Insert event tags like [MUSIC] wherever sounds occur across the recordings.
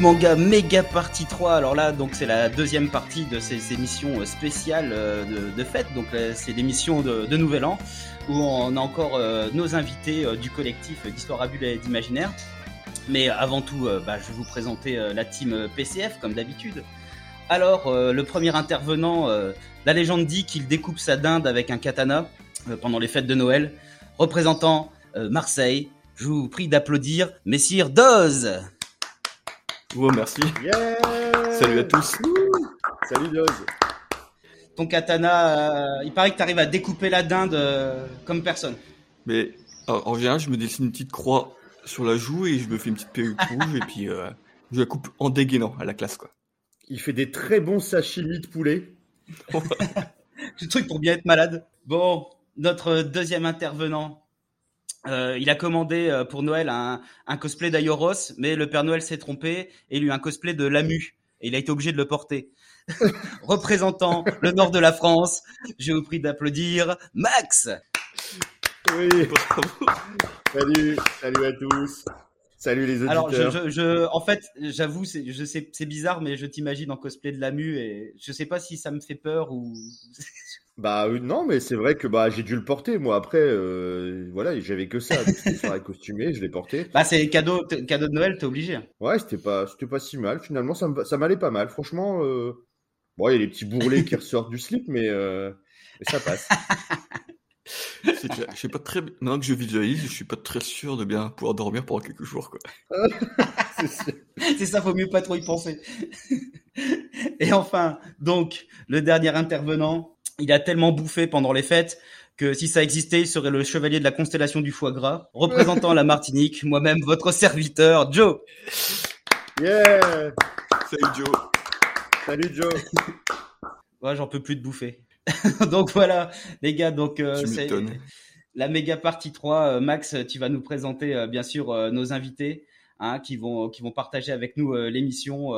Manga Méga Partie 3. Alors là, donc c'est la deuxième partie de ces émissions spéciales euh, de, fête. Donc c'est l'émission de, de, Nouvel An où on a encore euh, nos invités euh, du collectif d'Histoire à et d'Imaginaire. Mais avant tout, bah, je vais vous présenter la team PCF comme d'habitude. Alors, le premier intervenant, la légende dit qu'il découpe sa dinde avec un katana pendant les fêtes de Noël. Représentant Marseille, je vous prie d'applaudir Messire Doz. Oh, merci. Salut à tous. Salut Doz. Ton katana, euh, il paraît que tu arrives à découper la dinde euh, comme personne. Mais en général, je me dessine une petite croix sur la joue et je me fais une petite perruque [LAUGHS] rouge et puis euh, je la coupe en dégainant à la classe. quoi. Il fait des très bons sashimi de poulet. [LAUGHS] [LAUGHS] Ce truc pour bien être malade. Bon, notre deuxième intervenant, euh, il a commandé euh, pour Noël un, un cosplay d'Ayoros, mais le Père Noël s'est trompé et lui a un cosplay de Lamu. Et il a été obligé de le porter. [LAUGHS] Représentant le nord de la France, je vous prie d'applaudir Max. Oui. salut, salut à tous. Salut les auditeurs. Alors, je, je, en fait, j'avoue, je sais, c'est bizarre, mais je t'imagine en cosplay de Lamu et je sais pas si ça me fait peur ou. [LAUGHS] Bah non, mais c'est vrai que bah j'ai dû le porter moi. Après, euh, voilà, j'avais que ça. C'était costumé, je l'ai porté. Bah c'est cadeau, cadeau de Noël, t'es obligé. Ouais, c'était pas, c'était pas si mal. Finalement, ça, ça m'allait pas mal. Franchement, euh... bon, il y a les petits bourrelets qui ressortent du slip, mais, euh... mais ça passe. [LAUGHS] C'est Je suis pas très, non que je visualise, je suis pas très sûr de bien pouvoir dormir pendant quelques jours, quoi. [LAUGHS] c'est ça, faut mieux pas trop y penser. [LAUGHS] Et enfin, donc, le dernier intervenant, il a tellement bouffé pendant les fêtes que si ça existait, il serait le chevalier de la constellation du foie gras, représentant la Martinique, moi-même votre serviteur, Joe. Yeah Salut Joe. Salut Joe. [LAUGHS] Ouais, j'en peux plus de bouffer. [LAUGHS] donc voilà, les gars, donc euh, c'est la méga partie 3. Euh, Max, tu vas nous présenter euh, bien sûr nos invités hein, qui vont qui vont partager avec nous l'émission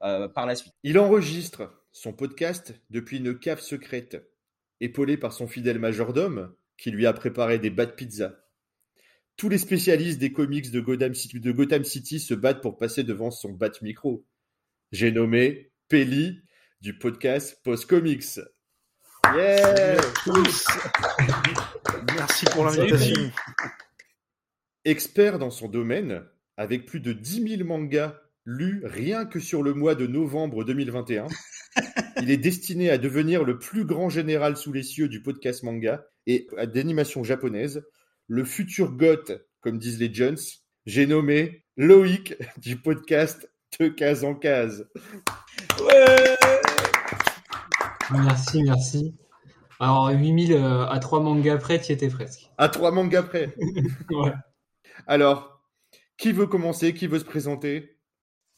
par la suite. Il enregistre son podcast depuis une cave secrète, épaulé par son fidèle majordome qui lui a préparé des bad pizzas. Tous les spécialistes des comics de Gotham City, de Gotham City se battent pour passer devant son bat micro. J'ai nommé Peli du podcast Post Comics. Yeah Merci pour l'invitation. Expert dans son domaine, avec plus de 10 000 mangas lus rien que sur le mois de novembre 2021, il est destiné à devenir le plus grand général sous les cieux du podcast manga et d'animation japonaise, le futur goth, comme disent les Jones. J'ai nommé Loïc du podcast De case en case. Ouais merci, merci. Alors, 8000 euh, à 3 mangas près, tu étais presque. À 3 mangas près [LAUGHS] ouais. Alors, qui veut commencer? Qui veut se présenter?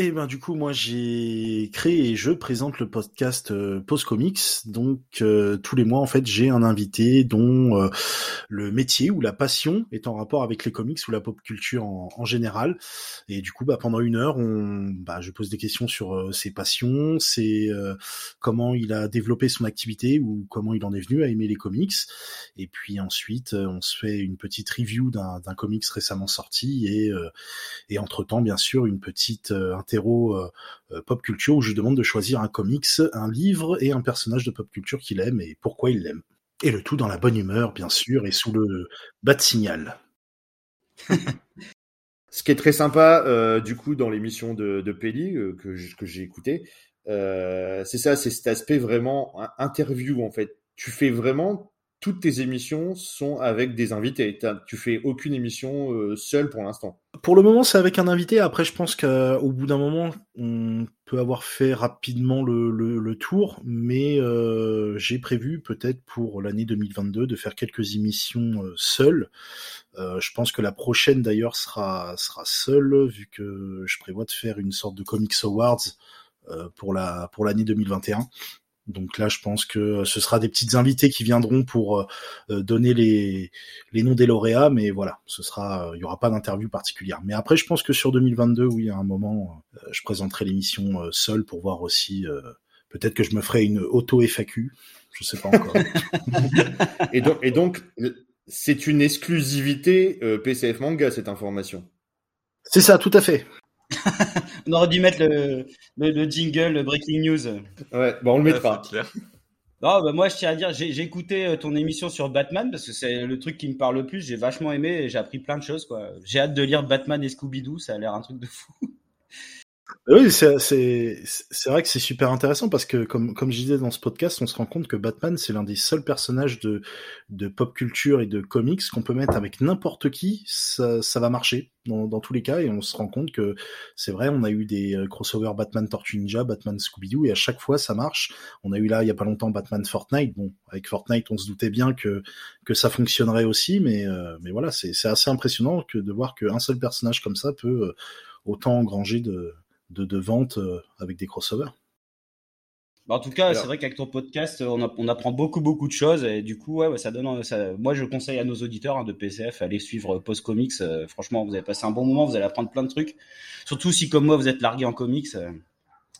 et ben du coup moi j'ai créé et je présente le podcast euh, Comics. Donc euh, tous les mois en fait j'ai un invité dont euh, le métier ou la passion est en rapport avec les comics ou la pop culture en, général. Et du coup bah pendant une heure on bah, je pose des questions sur euh, ses passions, c'est comment il a développé son activité ou comment il en est venu à aimer les comics. Et puis ensuite on se fait une petite review d'un comics récemment sorti et et entre temps bien sûr une petite interro euh, euh, pop culture où je demande de choisir un comics, un livre et un personnage de pop culture qu'il aime et pourquoi il l'aime. Et le tout dans la bonne humeur, bien sûr, et sous le bas de signal. [LAUGHS] Ce qui est très sympa, euh, du coup, dans l'émission de, de Pelli que, j'ai écouté, c'est ça, c'est cet aspect vraiment interview en fait. Tu fais vraiment toutes tes émissions sont avec des invités. Tu fais aucune émission euh, seule pour l'instant. Pour le moment, c'est avec un invité. Après, je pense qu'au bout d'un moment, on peut avoir fait rapidement le, tour, mais euh, j'ai prévu peut-être pour l'année 2022 de faire quelques émissions euh, seules. Je pense que la prochaine d'ailleurs sera sera seule, vu que je prévois de faire une sorte de Comics Awards pour la pour l'année 2021. Donc là, je pense que ce sera des petites invités qui viendront pour euh, euh, donner les, les noms des lauréats, mais voilà, ce sera, il y aura pas d'interview particulière. Mais après, je pense que sur 2022, oui, à un moment, euh, je présenterai l'émission seule pour voir aussi. Peut-être que je me ferai une auto FAQ, je sais pas encore. [LAUGHS] et donc, et donc, c'est une exclusivité PCF Manga cette information? C'est ça, tout à fait. [LAUGHS] On aurait dû mettre le, le, le jingle, le breaking news. Ouais, bon, on le Ouais, mettra. clair. Non, bah moi je tiens à dire, j'ai j'ai écouté euh, ton émission sur Batman parce que c'est le truc qui me parle le plus. J'ai vachement aimé et j'ai appris plein de choses quoi. J'ai hâte de lire Batman et Scooby-Doo, ça a l'air un truc de fou. [LAUGHS] Oui, c'est vrai que c'est super intéressant parce que comme comme je disais dans ce podcast, on se rend compte que Batman c'est l'un des seuls personnages de de pop culture et de comics qu'on peut mettre avec n'importe qui, ça ça va marcher dans dans tous les cas et on se rend compte que c'est vrai, on a eu des euh, crossovers Batman Tortue Ninja, Batman Scooby Doo et à chaque fois ça marche. On a eu là il y a pas longtemps Batman Fortnite. Bon, avec Fortnite, on se doutait bien que que ça fonctionnerait aussi, mais euh, mais voilà, c'est c'est assez impressionnant que de voir qu'un seul personnage comme ça peut euh, autant engranger de de, de ventes euh, avec des crossovers. Bah, en tout cas, c'est vrai qu'avec ton podcast, on, a- on apprend beaucoup beaucoup de choses et du coup, ouais, ça donne. Ça, moi, je conseille à nos auditeurs hein, de PCF aller suivre Post Comics. euh, franchement, vous allez passer un bon moment, vous allez apprendre plein de trucs. Surtout si comme moi, vous êtes largué en comics, euh,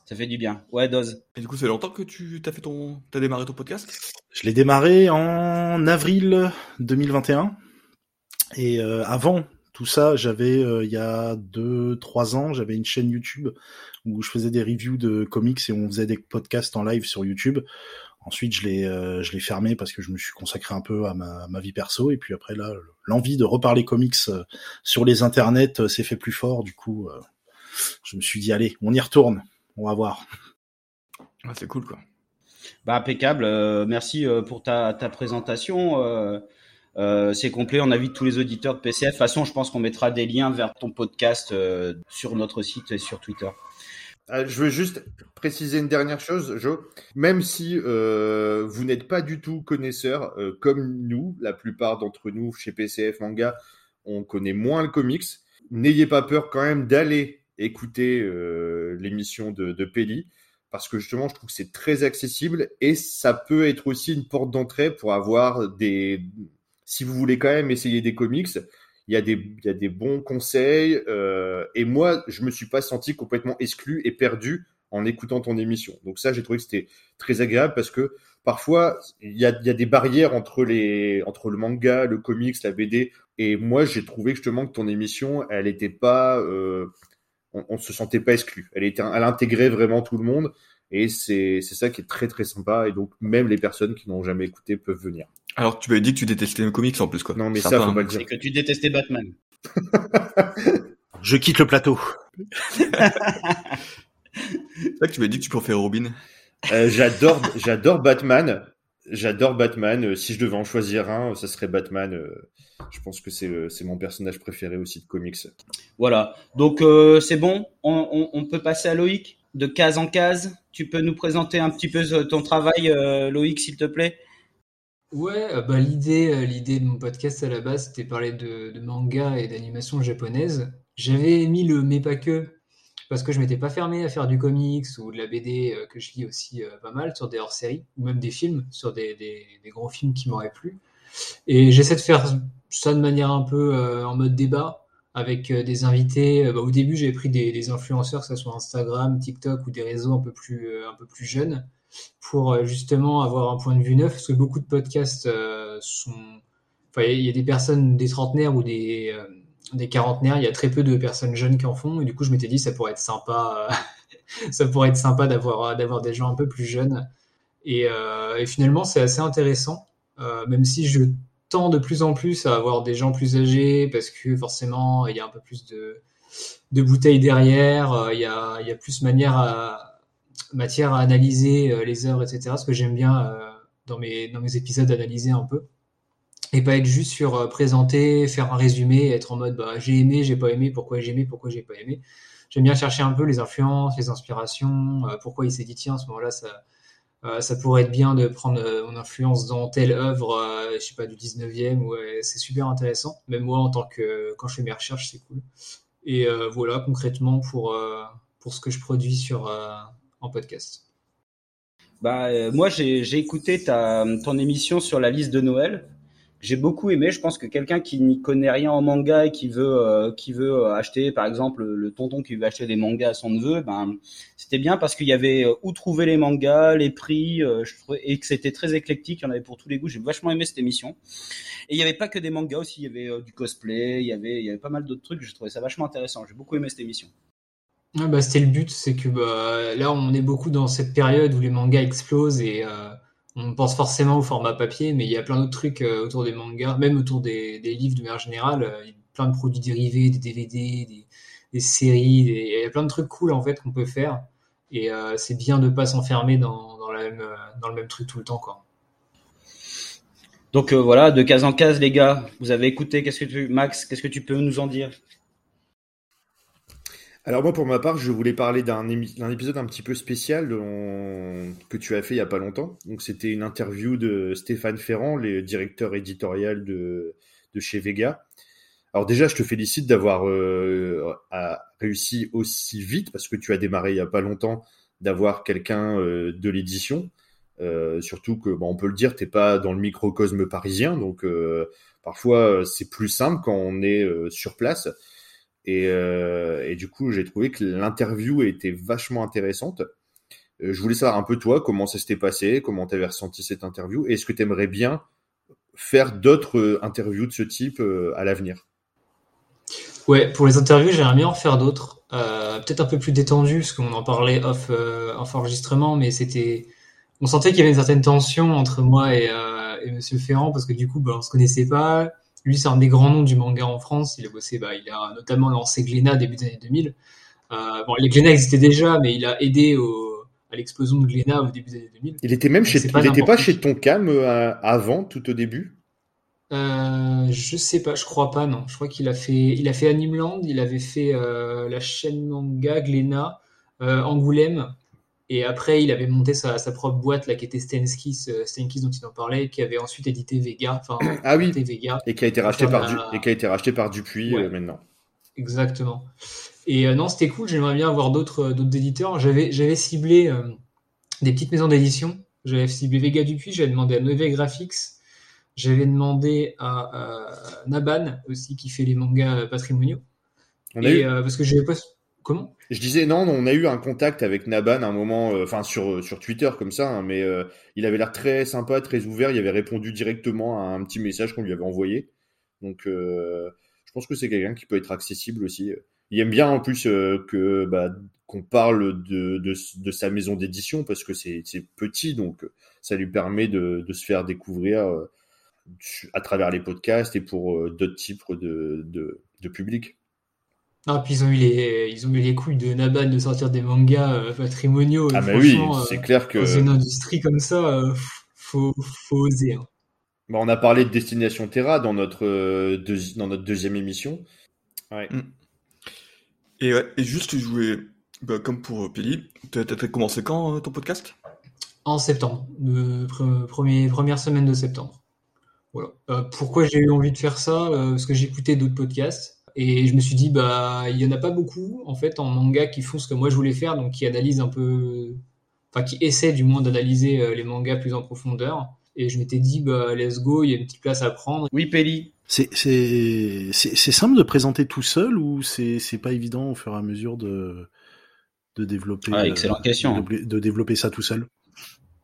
ça fait du bien. Ouais, Doz. Et du coup, c'est longtemps que tu as fait ton, t'as démarré ton podcast? Je l'ai démarré en avril 2021 et euh, avant tout ça, j'avais euh, il y a deux trois ans, j'avais une chaîne YouTube où je faisais des reviews de comics et on faisait des podcasts en live sur YouTube. Ensuite, je l'ai euh, je l'ai fermé parce que je me suis consacré un peu à ma, ma vie perso et puis après là, l'envie de reparler comics euh, sur les internets euh, s'est fait plus fort. Du coup, euh, je me suis dit allez, on y retourne, on va voir. Ah, c'est cool, quoi. Bah impeccable. euh, merci euh, pour ta, ta présentation. Euh, euh, c'est complet. On invite tous les auditeurs de PCF. De toute façon, je pense qu'on mettra des liens vers ton podcast euh, sur notre site et sur Twitter. Ah, Je veux juste préciser une dernière chose, Joe. Même si euh, vous n'êtes pas du tout connaisseur, euh, comme nous, la plupart d'entre nous chez PCF Manga, on connaît moins le comics. N'ayez pas peur quand même d'aller écouter euh, l'émission de Peli, parce que justement, je trouve que c'est très accessible et ça peut être aussi une porte d'entrée pour avoir des. Si vous voulez quand même essayer des comics, il y a des, y a des bons conseils. euh, et moi, je me suis pas senti complètement exclu et perdu en écoutant ton émission. Donc ça, j'ai trouvé que c'était très agréable parce que parfois, il y y a des barrières entre, les, entre le manga, le comics, la BD. Et moi, j'ai trouvé justement que ton émission, elle était pas... Euh, on, on se sentait pas exclu. Elle, était, elle intégrait vraiment tout le monde. Et c'est ça qui est très très sympa. Et donc, même les personnes qui n'ont jamais écouté peuvent venir. Alors, tu m'avais dit que tu détestais les comics en plus, quoi. Non, mais ça, faut pas le dire. Et que tu détestais Batman. Je quitte le plateau. C'est vrai que tu m'avais dit que tu préférais Robin. Euh, j'adore, j'adore Batman. J'adore Batman. Euh, Si je devais en choisir un, ça serait Batman. Euh, Je pense que c'est c'est mon personnage préféré aussi de comics. Voilà. Donc euh, c'est bon. On, on, on peut passer à Loïc de case en case. Tu peux nous présenter un petit peu euh, ton travail, euh, Loïc, s'il te plaît? Ouais, euh, bah, l'idée, euh, l'idée de mon podcast à la base, c'était parler de, manga et d'animation japonaise. J'avais mis le mais pas que parce que je m'étais pas fermé à faire du comics ou de la BD euh, que je lis aussi pas mal sur des hors-séries ou même des films, sur des, des, gros films qui m'auraient plu. Et j'essaie de faire ça de manière un peu en mode débat avec des invités. Bah, au début, j'ai pris des, influenceurs, que ce soit Instagram, TikTok ou des réseaux un peu plus jeunes pour euh, justement avoir un point de vue neuf, parce que beaucoup de podcasts euh, sont... Enfin, il y a des personnes, des trentenaires ou des, euh, des quarantenaires, il y a très peu de personnes jeunes qui en font, et du coup je m'étais dit ça pourrait être sympa, [LAUGHS] ça pourrait être sympa d'avoir d'avoir des gens un peu plus jeunes. Et, finalement c'est assez intéressant, même si je tends de plus en plus à avoir des gens plus âgés, parce que forcément il y a un peu plus de, de bouteilles derrière, il y, a, il y a plus manière à, matière à analyser euh, les œuvres, etc. Ce que j'aime bien euh, dans, mes, dans mes épisodes, analyser un peu. Et pas être juste sur euh, présenter, faire un résumé, être en mode bah, j'ai aimé, j'ai pas aimé, pourquoi j'ai aimé, pourquoi j'ai pas aimé. J'aime bien chercher un peu les influences, les inspirations, pourquoi il s'est dit tiens, à ce moment-là, ça, ça pourrait être bien de prendre mon influence dans telle œuvre, euh, je sais pas, du 19e, ouais, c'est super intéressant. Même moi, en tant que quand je fais mes recherches, c'est cool. Et voilà, concrètement, pour, pour ce que je produis sur, en podcast. Bah, euh, moi, j'ai j'ai écouté ta, ton émission sur la liste de Noël. J'ai beaucoup aimé. Je pense que quelqu'un qui n'y connaît rien en manga et qui veut, euh, qui veut euh, acheter, par exemple, le tonton qui veut acheter des mangas à son neveu, ben, c'était bien parce qu'il y avait où trouver les mangas, les prix, je trouvais, et que c'était très éclectique. Il y en avait pour tous les goûts. J'ai vachement aimé cette émission. Et il y avait pas que des mangas aussi. Il y avait du cosplay. Il y avait, il y avait pas mal d'autres trucs. Je trouvais ça vachement intéressant. J'ai beaucoup aimé cette émission. Ah bah, c'était le but, c'est que bah, là on est beaucoup dans cette période où les mangas explosent et euh, on pense forcément au format papier, mais il y a plein d'autres trucs euh, autour des mangas, même autour des, livres de manière générale. euh, y a plein de produits dérivés, des DVD, des, séries, il y a plein de trucs cool en fait qu'on peut faire. Et c'est bien de pas s'enfermer dans, le même truc tout le temps. Quoi. Donc voilà, de case en case, les gars, vous avez écouté. Qu'est-ce que tu, Max, qu'est-ce que tu peux nous en dire? Alors moi, pour ma part, je voulais parler d'un épisode un petit peu spécial que tu as fait il y a pas longtemps. Donc c'était une interview de Stéphane Ferrand, le directeur éditorial de, de chez Vega. Alors déjà, je te félicite d'avoir euh, réussi aussi vite parce que tu as démarré il y a pas longtemps d'avoir quelqu'un euh, de l'édition. Euh, surtout que, bon, on peut le dire, t'es pas dans le microcosme parisien, donc parfois c'est plus simple quand on est sur place. Et, euh, et du coup, j'ai trouvé que l'interview était vachement intéressante. Euh, je voulais savoir un peu toi, comment ça s'était passé, comment tu avais ressenti cette interview, et est-ce que tu aimerais bien faire d'autres euh, interviews de ce type à l'avenir? Ouais, pour les interviews, j'aimerais bien en faire d'autres. Peut-être un peu plus détendues, parce qu'on en parlait off, euh, off enregistrement, mais c'était. On sentait qu'il y avait une certaine tension entre moi et, euh, Monsieur Ferrand, parce que du coup, bah, on se connaissait pas. Lui, c'est un des grands noms du manga en France. Il a bossé, bah, il a notamment lancé Glénat début des années 2000. Euh, bon, les Glénat existaient déjà, mais il a aidé au, à l'explosion de Glénat au début des années 2000. Il était même Donc, chez, il pas chez. Tonkam euh, avant, tout au début? Euh, je sais pas, je crois pas, non. Je crois qu'il a fait, il a fait Animeland, il avait fait euh, la chaîne manga Glénat, Angoulême, et après il avait monté sa, sa propre boîte là qui était Stenskis, euh, Stenskis dont il en parlait, qui avait ensuite édité Vega, enfin Ah oui, Vega, et qui a été racheté par, la- du, et qui a été racheté par Dupuis Ouais. euh, maintenant. exactement. Et euh, non, c'était cool. J'aimerais bien avoir d'autres d'autres éditeurs. J'avais j'avais ciblé euh, des petites maisons d'édition. J'avais ciblé Vega Dupuis, j'avais demandé à Nove Graphics. J'avais demandé à, Naban aussi qui fait les mangas patrimoniaux. On Et parce que j'avais pas. Je disais non, on a eu un contact avec Naban à un moment, euh, enfin sur euh, sur Twitter comme ça, hein, mais euh, il avait l'air très sympa, très ouvert. Il avait répondu directement à un petit message qu'on lui avait envoyé. Donc, je pense que c'est quelqu'un qui peut être accessible aussi. Il aime bien en plus que bah, qu'on parle de, sa maison d'édition parce que c'est petit, donc ça lui permet de, se faire découvrir à travers les podcasts et pour d'autres types de, de public. Ah, puis ils ont eu les, ils ont eu les couilles de Naban de sortir des mangas euh, patrimoniaux. Ah Et mais oui, franchement, c'est euh, clair que dans une industrie comme ça, euh, faut, faut oser. hein. Bah, on a parlé de Destination Terra dans notre, euh, deuxi- dans notre deuxième émission. Ouais. Et, ouais, et juste, je voulais, bah, comme pour Peli, t'as commencer quand euh, ton podcast? En septembre, de pre- premier, première semaine de septembre. Voilà. Euh, pourquoi j'ai eu envie de faire ça? Euh, Parce que j'écoutais d'autres podcasts et je me suis dit bah il y en a pas beaucoup en fait en manga qui font ce que moi je voulais faire, donc qui analysent un peu, enfin qui essaient du moins d'analyser euh, les mangas plus en profondeur. Et je m'étais dit bah let's go, il y a une petite place à prendre. Oui, Pelli. C'est c'est c'est c'est simple de présenter tout seul ou c'est c'est pas évident au fur et à mesure de de développer Ah, excellente euh, question. de, de développer ça tout seul?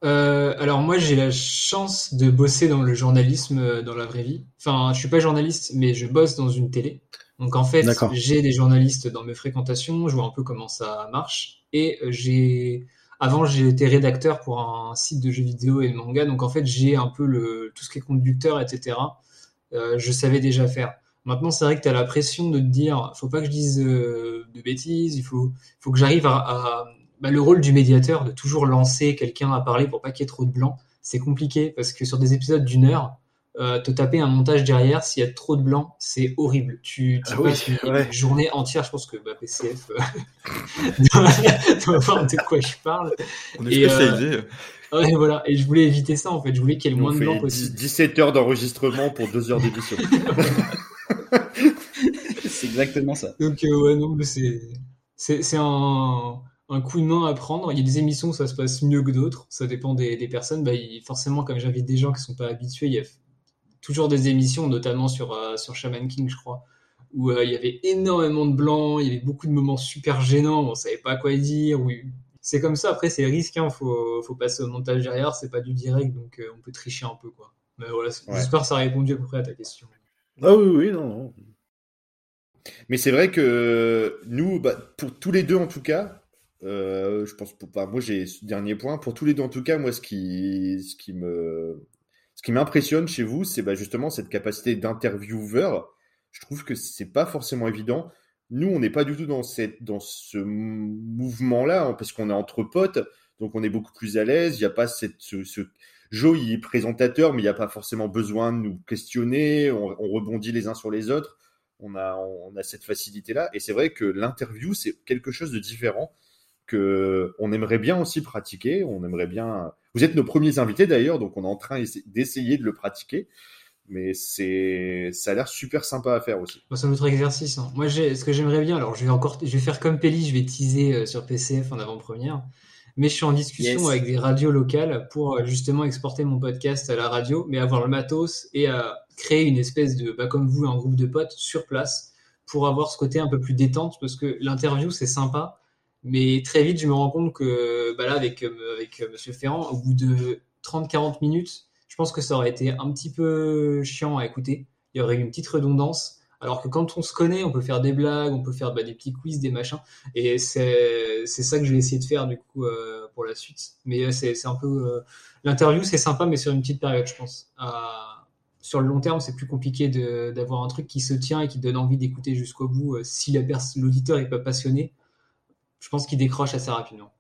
Euh, alors moi j'ai la chance de bosser dans le journalisme dans la vraie vie. Enfin je suis pas journaliste mais je bosse dans une télé. Donc en fait j'ai des journalistes dans mes fréquentations, je vois un peu comment ça marche. Et euh, j'ai avant j'ai été rédacteur pour un site de jeux vidéo et de manga. Donc en fait j'ai un peu le tout ce qui est conducteur etc. Euh, je savais déjà faire. Maintenant c'est vrai que tu as la pression de te dire faut pas que je dise euh, de bêtises, il faut faut que j'arrive à, à bah, le rôle du médiateur, de toujours lancer quelqu'un à parler pour pas qu'il y ait trop de blanc, c'est compliqué parce que sur des épisodes d'une heure, euh, te taper un montage derrière, s'il y a trop de blanc, c'est horrible. Tu, tu Ah oui, une, ouais. journée entière, je pense que bah, PCF euh, [LAUGHS] doit, voir de quoi je parle. On est Et, euh, spécialisé. Ouais, voilà. Et je voulais éviter ça en fait, je voulais qu'il y ait le moins de blanc 10 possible. 17 heures d'enregistrement pour 2 heures d'émission. [LAUGHS] C'est exactement ça. Donc euh, ouais, non, mais c'est c'est c'est un un coup de main à prendre. Il y a des émissions où ça se passe mieux que d'autres. Ça dépend des, des personnes. Bah, il- forcément, comme j'invite des gens qui sont pas habitués, il y a toujours des émissions, notamment sur euh, sur Shaman King, je crois, où euh, il y avait énormément de blanc. Il y avait beaucoup de moments super gênants. On savait pas quoi dire. Oui, c'est comme ça. Après, c'est risque. Hein. Faut faut passer au montage derrière. C'est pas du direct, donc euh, on peut tricher un peu, quoi. Mais voilà, Ouais. j'espère que ça a répondu à peu près à ta question. Ah oui oui non non. Mais c'est vrai que nous, bah, pour tous les deux en tout cas, euh, je pense, pour, bah, moi j'ai ce dernier point. Pour tous les deux en tout cas, moi ce qui, ce qui me, ce qui m'impressionne chez vous, c'est bah, justement cette capacité d'intervieweur. Je trouve que c'est pas forcément évident. Nous, on n'est pas du tout dans ce mouvement-là, hein, parce qu'on est entre potes, donc on est beaucoup plus à l'aise. Il n'y a pas ce, ce... Il est présentateur, mais il n'y a pas forcément besoin de nous questionner. On, on rebondit les uns sur les autres on a cette facilité-là. Et c'est vrai que l'interview, c'est quelque chose de différent que on aimerait bien aussi pratiquer. On aimerait bien. Vous êtes nos premiers invités d'ailleurs, donc on est en train d'essayer de le pratiquer. Mais c'est, ça a l'air super sympa à faire aussi. c'est un autre exercice. Hein. Moi, ce que j'aimerais bien, alors je vais encore, je vais faire comme Pelli, je vais teaser euh, sur PCF en avant-première. Mais je suis en discussion avec des radios locales pour euh, justement exporter mon podcast à la radio, mais avoir le matos et à créer une espèce de, bah, comme vous, un groupe de potes sur place pour avoir ce côté un peu plus détente parce que l'interview c'est sympa, mais très vite je me rends compte que bah là avec euh, avec euh, Monsieur Ferrand, au bout de 30-40 minutes, je pense que ça aurait été un petit peu chiant à écouter. Il y aurait une petite redondance. Alors que quand on se connaît, on peut faire des blagues, on peut faire bah, des petits quiz, des machins. Et c'est ça que je vais essayer de faire du coup euh, pour la suite. Mais c'est un peu l'interview, c'est sympa, mais sur une petite période, je pense sur le long terme, c'est plus compliqué d'avoir un truc qui se tient et qui donne envie d'écouter jusqu'au bout. Euh, si l'auditeur n'est pas passionné, je pense qu'il décroche assez rapidement.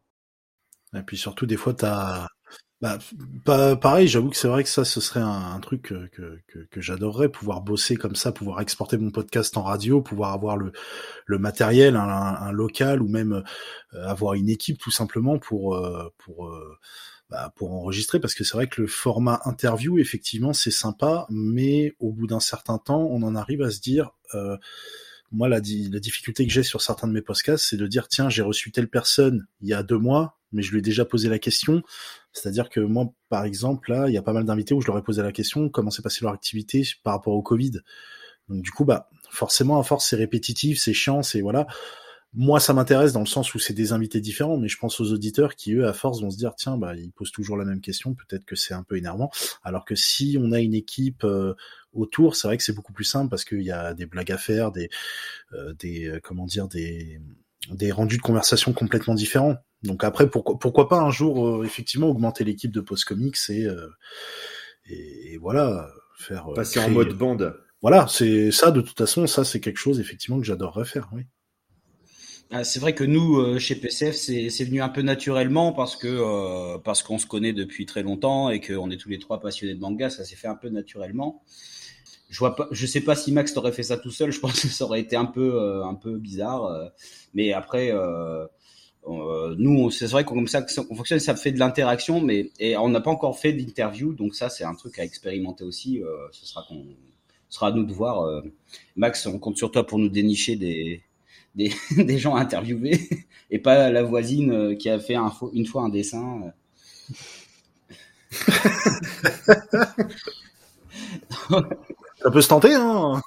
Et puis surtout, des fois, tu as. Bah, pareil, j'avoue que c'est vrai que ça, ce serait un, truc que, que, j'adorerais, pouvoir bosser comme ça, pouvoir exporter mon podcast en radio, pouvoir avoir le, le matériel, un, local ou même euh, avoir une équipe tout simplement pour, euh, pour, bah, pour enregistrer parce que c'est vrai que le format interview effectivement c'est sympa mais au bout d'un certain temps on en arrive à se dire euh, moi la, la, difficulté que j'ai sur certains de mes podcasts c'est de dire tiens j'ai reçu telle personne il y a deux mois mais je lui ai déjà posé la question. C'est-à-dire que moi par exemple là il y a pas mal d'invités où je leur ai posé la question comment s'est passée leur activité par rapport au Covid. Donc du coup bah forcément à force c'est répétitif c'est chiant c'est voilà moi, ça m'intéresse dans le sens où c'est des invités différents, mais je pense aux auditeurs qui, eux, à force, vont se dire, tiens, bah, ils posent toujours la même question, peut-être que c'est un peu énervant. Alors que si on a une équipe euh, autour, c'est vrai que c'est beaucoup plus simple parce qu'il y a des blagues à faire, des, euh, des, euh, comment dire, des, des rendus de conversation complètement différents. Donc après, pourquoi, pourquoi pas un jour, effectivement, augmenter l'équipe de Post Comics et, et, voilà, faire passer en mode bande. Voilà, c'est ça. De toute façon, ça, c'est quelque chose effectivement que j'adorerais faire. Oui. Ah, c'est vrai que nous, euh, chez PCF, c'est venu un peu naturellement parce que euh, parce qu'on se connaît depuis très longtemps et qu'on est tous les trois passionnés de manga. Ça s'est fait un peu naturellement. Je vois pas, je sais pas si Max t'aurait fait ça tout seul. Je pense que ça aurait été un peu euh, un peu bizarre. mais après, nous, c'est vrai qu'on comme ça qu'on fonctionne, ça fait de l'interaction, mais et on n'a pas encore fait d'interview, donc ça c'est un truc à expérimenter aussi. ce sera qu'on sera à nous de voir. Max, on compte sur toi pour nous dénicher des des, [LAUGHS] des gens interviewés [LAUGHS] et pas la voisine euh, qui a fait un, une fois un dessin. [LAUGHS] Ça peut se tenter, hein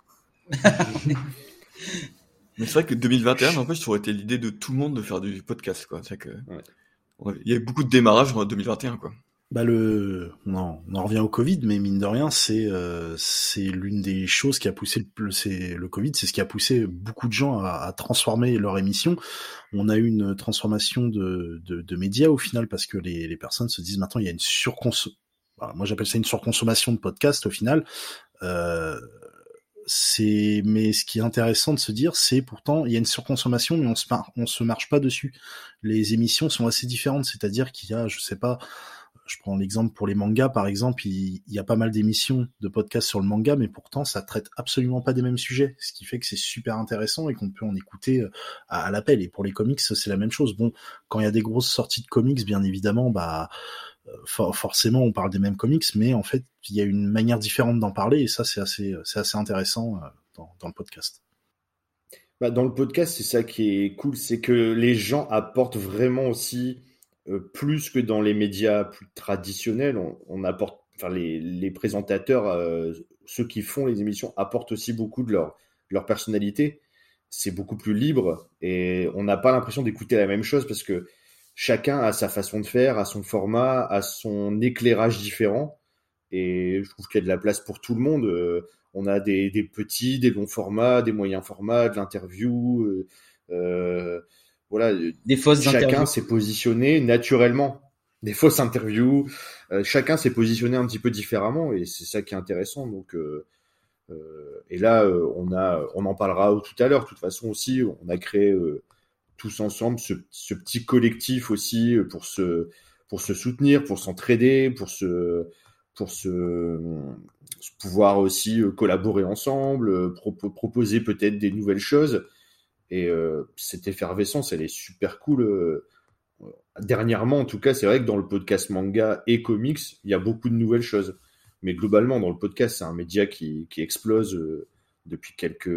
Mais c'est vrai que 2021, en fait, ça aurait été l'idée de tout le monde de faire du podcast, quoi. Que... Il y a beaucoup de démarrage en 2021, quoi bah le, on en, on en, revient au Covid, mais mine de rien, c'est euh, c'est l'une des choses qui a poussé le, c'est le Covid, c'est ce qui a poussé beaucoup de gens à, à, transformer leur émission. On a eu une transformation de, de, de médias au final parce que les, les, personnes se disent maintenant il y a une surconsommation. moi j'appelle ça une surconsommation de podcasts au final. Euh, c'est mais ce qui est intéressant de se dire c'est pourtant il y a une surconsommation mais on se on se marche pas dessus les émissions sont assez différentes c'est-à-dire qu'il y a je sais pas je prends l'exemple pour les mangas, par exemple, il, y a pas mal d'émissions de podcasts sur le manga, mais pourtant ça traite absolument pas des mêmes sujets, ce qui fait que c'est super intéressant et qu'on peut en écouter euh, à, l'appel. Et pour les comics, c'est la même chose. Bon, quand il y a des grosses sorties de comics, bien évidemment, bah euh, forcément on parle des mêmes comics, mais en fait il y a une manière différente d'en parler et ça c'est assez intéressant euh, dans, le podcast. Bah, dans le podcast, c'est ça qui est cool, c'est que les gens apportent vraiment aussi plus que dans les médias plus traditionnels, on, apporte, enfin les, présentateurs, euh, ceux qui font les émissions apportent aussi beaucoup de leur, personnalité. C'est beaucoup plus libre et on n'a pas l'impression d'écouter la même chose parce que chacun a sa façon de faire, a son format, a son éclairage différent. Et je trouve qu'il y a de la place pour tout le monde. Euh, on a des, petits, des longs formats, des moyens formats, de l'interview. Euh, euh voilà. Des fausses Chacun s'est positionné naturellement. Des fausses interviews. Euh, chacun s'est positionné un petit peu différemment et c'est ça qui est intéressant. Donc, euh, et là, on a, on en parlera tout à l'heure. De toute façon aussi, on a créé tous ensemble ce, ce, petit collectif aussi pour se, pour se soutenir, pour s'entraider, pour se, pour se, pouvoir aussi euh, collaborer ensemble, euh, proposer peut-être des nouvelles choses. Et euh, cette effervescence, elle est super cool. Dernièrement, en tout cas, c'est vrai que dans le podcast manga et comics, il y a beaucoup de nouvelles choses. Mais globalement, dans le podcast, c'est un média qui, qui explose depuis quelques,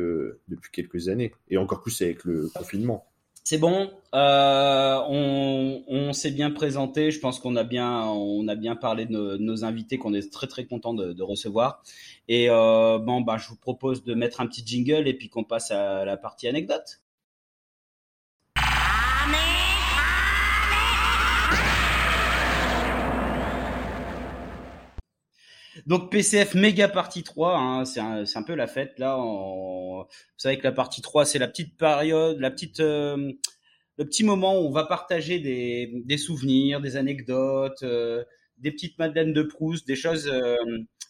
depuis quelques années. Et encore plus avec le confinement. C'est bon, euh, on, s'est bien présenté. Je pense qu'on a bien, parlé de nos, invités qu'on est très très content de, recevoir. Et euh, bon, bah, je vous propose de mettre un petit jingle et puis qu'on passe à la partie anecdote. Donc PCF méga partie 3, hein, c'est un, peu la fête là. Vous savez que la partie 3, c'est la petite période, la petite, euh, le petit moment où on va partager des, des souvenirs, des anecdotes, euh, des petites madeleines de Proust, des choses euh,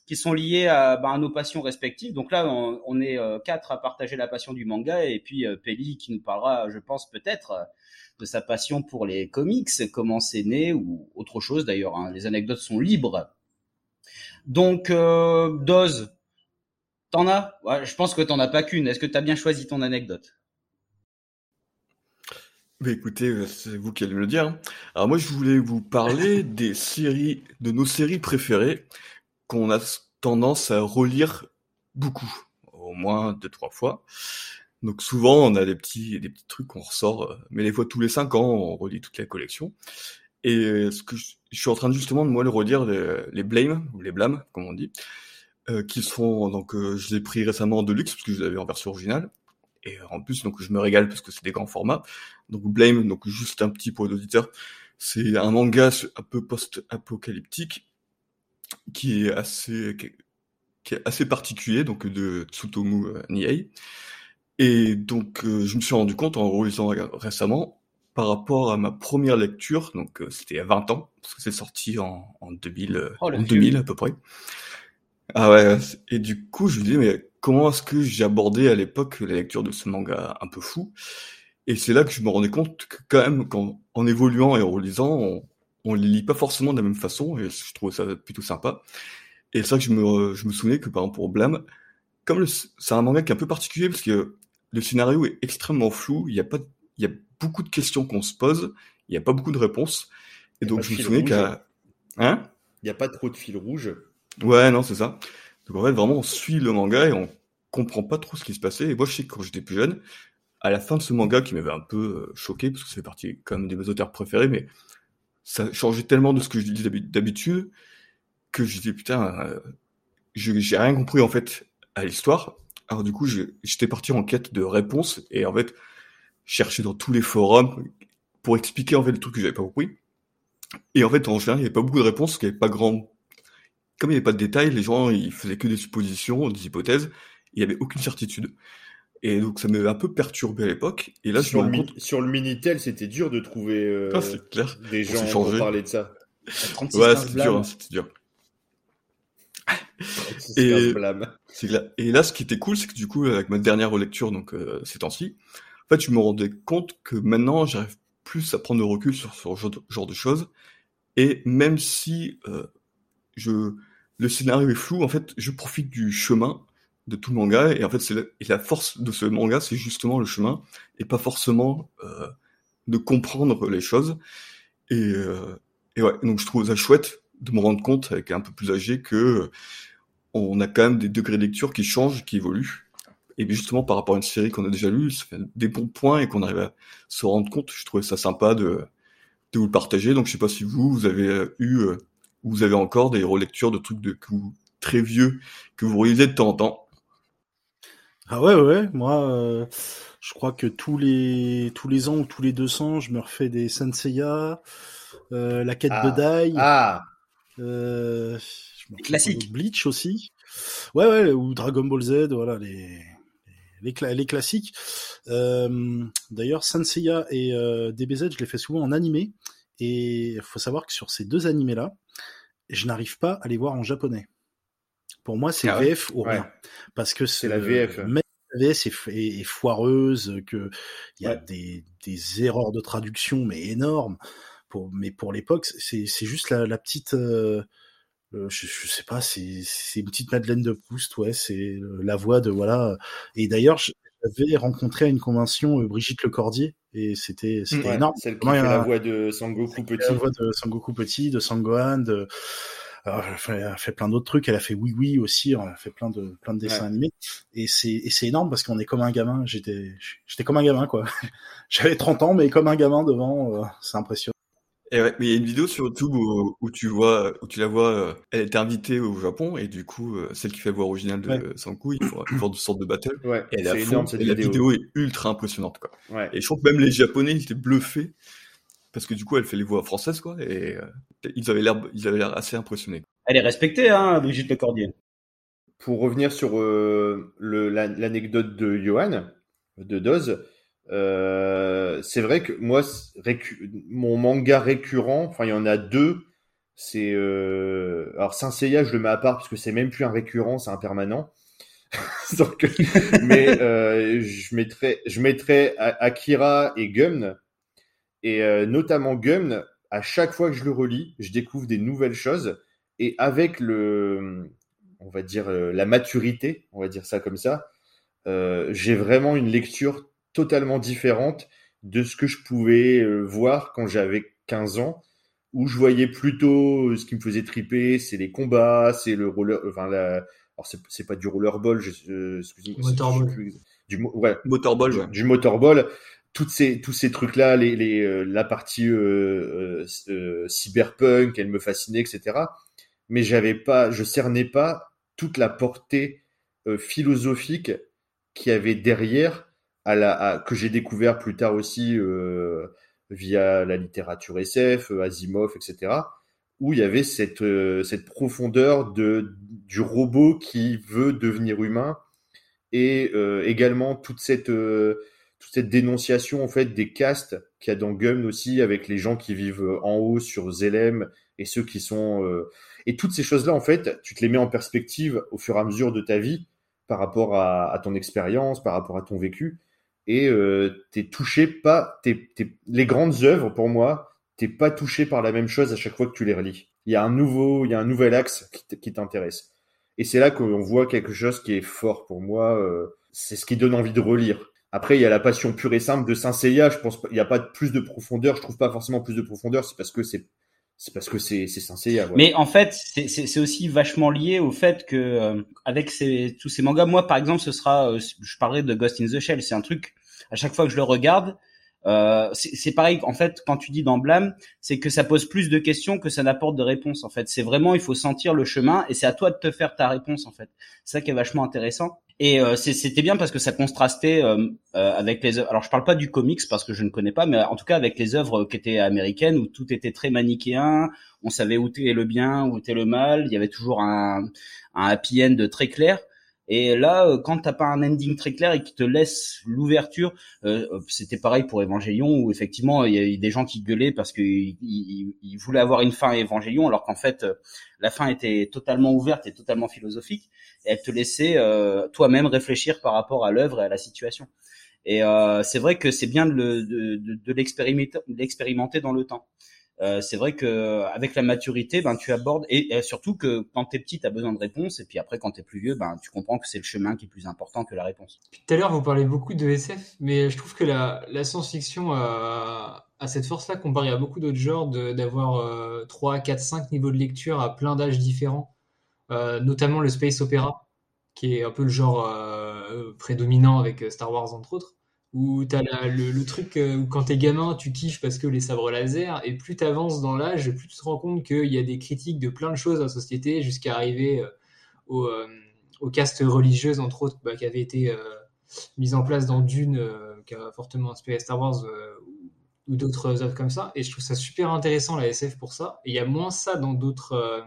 qui sont liées à, bah, à, nos passions respectives. Donc là, on, est quatre à partager la passion du manga et puis Peli qui nous parlera, je pense peut-être, de sa passion pour les comics, comment c'est né ou autre chose d'ailleurs. Hein. Les anecdotes sont libres donc, euh, Doz, t'en as? Je pense que t'en as pas qu'une. Est-ce que t'as bien choisi ton anecdote? Bah écoutez, euh, c'est vous qui allez me le dire. Hein. Alors moi, je voulais vous parler [LAUGHS] des séries, de nos séries préférées qu'on a tendance à relire beaucoup, au moins deux trois fois. Donc souvent, on a des petits des petits trucs qu'on ressort, euh, mais les fois tous les cinq ans, on relit toute la collection. Et euh, ce que je, suis en train justement de moi le redire les, les blame ou les blâmes comme on dit, euh, qui sont donc euh, je l'ai pris récemment de luxe parce que je l'avais en version originale et en plus donc je me régale parce que c'est des grands formats. Donc blame donc juste un petit pour l'auditeur, c'est un manga un peu post-apocalyptique qui est assez qui est assez particulier donc de Tsutomu Nihei. Et donc je me suis rendu compte en relisant récemment par rapport à ma première lecture, donc euh, c'était il y a 20 ans, parce que c'est sorti en, en 2000, euh, en 2000 à peu près. Ah ouais, et du coup je me disais mais comment est-ce que j'ai abordé à l'époque la lecture de ce manga un peu fou? Et c'est là que je me rendais compte que quand même, quand, en évoluant et en relisant, on, on les lit pas forcément de la même façon, et je trouvais ça plutôt sympa. Et c'est vrai que je me, je me souvenais que par exemple pour Blam, comme c'est un manga qui est un peu particulier parce que le scénario est extrêmement flou, il n'y a pas, il y a beaucoup de questions qu'on se pose, il n'y a pas beaucoup de réponses. Et donc, je me souviens qu'à. Hein? Il n'y a pas trop de fil rouge. Ouais, non, c'est ça. Donc, en fait, vraiment, on suit le manga et on comprend pas trop ce qui se passait. Et moi, je sais que quand j'étais plus jeune, à la fin de ce manga qui m'avait un peu euh, choqué, parce que ça fait partie quand même de mes auteurs préférés, mais ça changeait tellement de ce que je dis d'habitude que je disais, putain, euh, j'ai rien compris en fait à l'histoire. Alors du coup, j'étais parti en quête de réponses et en fait, chercher dans tous les forums pour expliquer en fait le truc que j'avais pas compris. Et en fait, en général, il n'y avait pas beaucoup de réponses, qu'il n'y avait pas grand. Comme il n'y avait pas de détails, les gens ils faisaient que des suppositions, des hypothèses. Il n'y avait aucune certitude. Et donc ça m'avait un peu perturbé à l'époque. Et là, sur, je me compte... sur le Minitel, c'était dur de trouver euh, ah, clair. des gens pour parler de ça. ouais, c'était dur, hein, c'était dur. et, et là, ce qui était cool, c'est que du coup, avec ma dernière relecture, donc euh, ces temps-ci, en fait, je me rendais compte que maintenant, j'arrive plus à prendre le recul sur ce genre de choses. Et même si euh, je, le scénario est flou, en fait, je profite du chemin de tout le manga. Et en fait, c'est la, force de ce manga, c'est justement le chemin et pas forcément euh, de comprendre les choses. Et, euh, et ouais, donc je trouve ça chouette de me rendre compte avec un peu plus âgé que on a quand même des degrés de lecture qui changent, qui évoluent. Et justement, par rapport à une série qu'on a déjà lue, ça fait des bons points et qu'on arrive à se rendre compte. Je trouvais ça sympa de, de vous le partager. Donc, je sais pas si vous, vous avez euh, eu, euh, vous avez encore des relectures de trucs de très vieux que vous relisez de temps en temps. Ah ouais, ouais, moi, euh, je crois que tous les tous les ans ou tous les 200, je me refais des Senseiya, la quête ah. de Dai. Ah. Euh, Classique. Bleach aussi. Ouais, ouais, ou Dragon Ball Z, voilà, les, les, les classiques. Euh, D'ailleurs, Sanseiya et euh, DBZ, je les fais souvent en animé. Et il faut savoir que sur ces deux animés-là, je n'arrive pas à les voir en japonais. Pour moi, c'est ah ouais VF ou rien. Ouais. Parce que C'est la VF. Même la VF est, est, est foireuse, que il y a Ouais. des, des erreurs de traduction, mais énormes. Pour, mais pour l'époque, c'est juste la, la petite. euh, je, je sais pas, c'est une petite Madeleine de Proust, ouais, c'est euh, la voix de voilà. Et d'ailleurs, j'avais rencontré à une convention euh, Brigitte Lecordier et c'était c'était Ouais, énorme. Celle qui Ouais, fait la voix de Sangoku petit. La voix de Sangoku Petit, de Sangohan, de alors, elle, a fait, elle a fait plein d'autres trucs. Elle a fait Oui Oui aussi. Elle a fait plein de plein de dessins Ouais. animés. Et c'est et c'est énorme parce qu'on est comme un gamin. J'étais j'étais comme un gamin quoi. [LAUGHS] J'avais 30 ans mais comme un gamin devant. euh, c'est impressionnant. Et ouais, mais il y a une vidéo sur YouTube où, où tu vois, où tu la vois, euh, elle était invitée au Japon et du coup, euh, celle qui fait la voix originale de Ouais. Sanku, il faut une sorte de battle. Ouais, Et elle est à c'est fond, énorme cette et la vidéo. est ultra impressionnante quoi. Ouais. Et je trouve que même les Japonais ils étaient bluffés parce que du coup elle fait les voix françaises quoi et euh, ils avaient l'air, ils avaient l'air assez impressionnés. Elle est respectée, hein, Brigitte Lecordier. Pour revenir sur euh, la- l'anecdote de Johan, de Doz, euh, c'est vrai que moi, mon manga récurrent, enfin il y en a deux, c'est... Euh, alors Saint Seiya, je le mets à part parce que c'est même plus un récurrent, c'est un permanent. [LAUGHS] Donc, [LAUGHS] mais euh, je mettrais, je mettrais Akira et Gumn, et notamment Gumn, à chaque fois que je le relis, je découvre des nouvelles choses, et avec le, on va dire la maturité, on va dire ça comme ça, j'ai vraiment une lecture totalement différente de ce que je pouvais euh, voir quand j'avais 15 ans, où je voyais plutôt euh, ce qui me faisait triper, c'est les combats, c'est le roller, enfin la, alors c'est c'est pas du rollerball, je, euh, excusez-moi, du ouais, Motorball, du, ouais. du motorball, toutes ces tous ces trucs là, les, les euh, la partie euh, euh, euh, cyberpunk, elle me fascinait, etc. Mais j'avais pas, je cernais pas toute la portée euh, philosophique qu'il y avait derrière à la que j'ai découvert plus tard aussi euh, via la littérature SF, euh, Asimov, etc. Où il y avait cette euh, cette profondeur de du robot qui veut devenir humain et également toute cette toute cette dénonciation en fait des castes qu'il y a dans Gum aussi avec les gens qui vivent en haut sur Zelem et ceux qui sont et toutes ces choses là en fait tu te les mets en perspective au fur et à mesure de ta vie par rapport à ton expérience par rapport à ton vécu et euh, t'es touché pas t'es, t'es- les grandes œuvres pour moi t'es pas touché par la même chose à chaque fois que tu les relis il y a un nouveau il y a un nouvel axe qui, t'intéresse et c'est là qu'on voit quelque chose qui est fort pour moi. euh, c'est ce qui donne envie de relire. Après, il y a la passion pure et simple de Saint Seiya. Je pense il n'y a pas plus de profondeur. Je trouve pas forcément plus de profondeur. C'est parce que c'est c'est parce que c'est Saint Seiya. voilà. Mais en fait, c'est aussi vachement lié au fait que euh, avec ces, tous ces mangas, moi par exemple, ce sera, euh, je parlerai de Ghost in the Shell. C'est un truc à chaque fois que je le regarde, euh, c'est pareil. En fait, quand tu dis dans Blâme, c'est que ça pose plus de questions que ça n'apporte de réponses. En fait, c'est vraiment il faut sentir le chemin et c'est à toi de te faire ta réponse. En fait, c'est ça qui est vachement intéressant. Et euh, c'était bien parce que ça contrastait euh, euh, avec les. Alors je parle pas du comics parce que je ne connais pas, mais en tout cas avec les œuvres qui étaient américaines où tout était très manichéen. On savait où était le bien, où était le mal. Il y avait toujours un, un happy end très clair. Et là, euh, quand t'as pas un ending très clair et qui te laisse l'ouverture, euh, c'était pareil pour Evangelion où effectivement il y a eu des gens qui gueulaient parce qu'ils ils, ils voulaient avoir une fin à Evangelion alors qu'en fait euh, la fin était totalement ouverte et totalement philosophique et elle te laissait toi-même réfléchir par rapport à l'œuvre et à la situation. Et euh, c'est vrai que c'est bien de, de, de, de l'expérimenter dans le temps. Euh, c'est vrai que avec la maturité, ben tu abordes et, surtout que quand t'es petit, t'as besoin de réponses et puis après quand t'es plus vieux, ben tu comprends que c'est le chemin qui est plus important que la réponse. Tout à l'heure, vous parlez beaucoup de SF, mais je trouve que la, science-fiction a, cette force-là comparé à beaucoup d'autres genres d'avoir euh, 3, 4, 5 niveaux de lecture à plein d'âges différents, Euh, notamment le space opéra, qui est un peu le genre euh, prédominant avec Star Wars entre autres, où t'as la- le, truc euh, où quand t'es gamin, tu kiffes parce que les sabres laser, et plus t'avances dans l'âge, plus tu te rends compte qu'il y a des critiques de plein de choses dans la société, jusqu'à arriver euh, euh, aux castes religieuses, entre autres, bah, qui avaient été euh, mises en place dans Dune, qui a fortement inspiré Star Wars, ou, d'autres œuvres comme ça. Et je trouve ça super intéressant, la SF, pour ça. Et il y a moins ça dans d'autres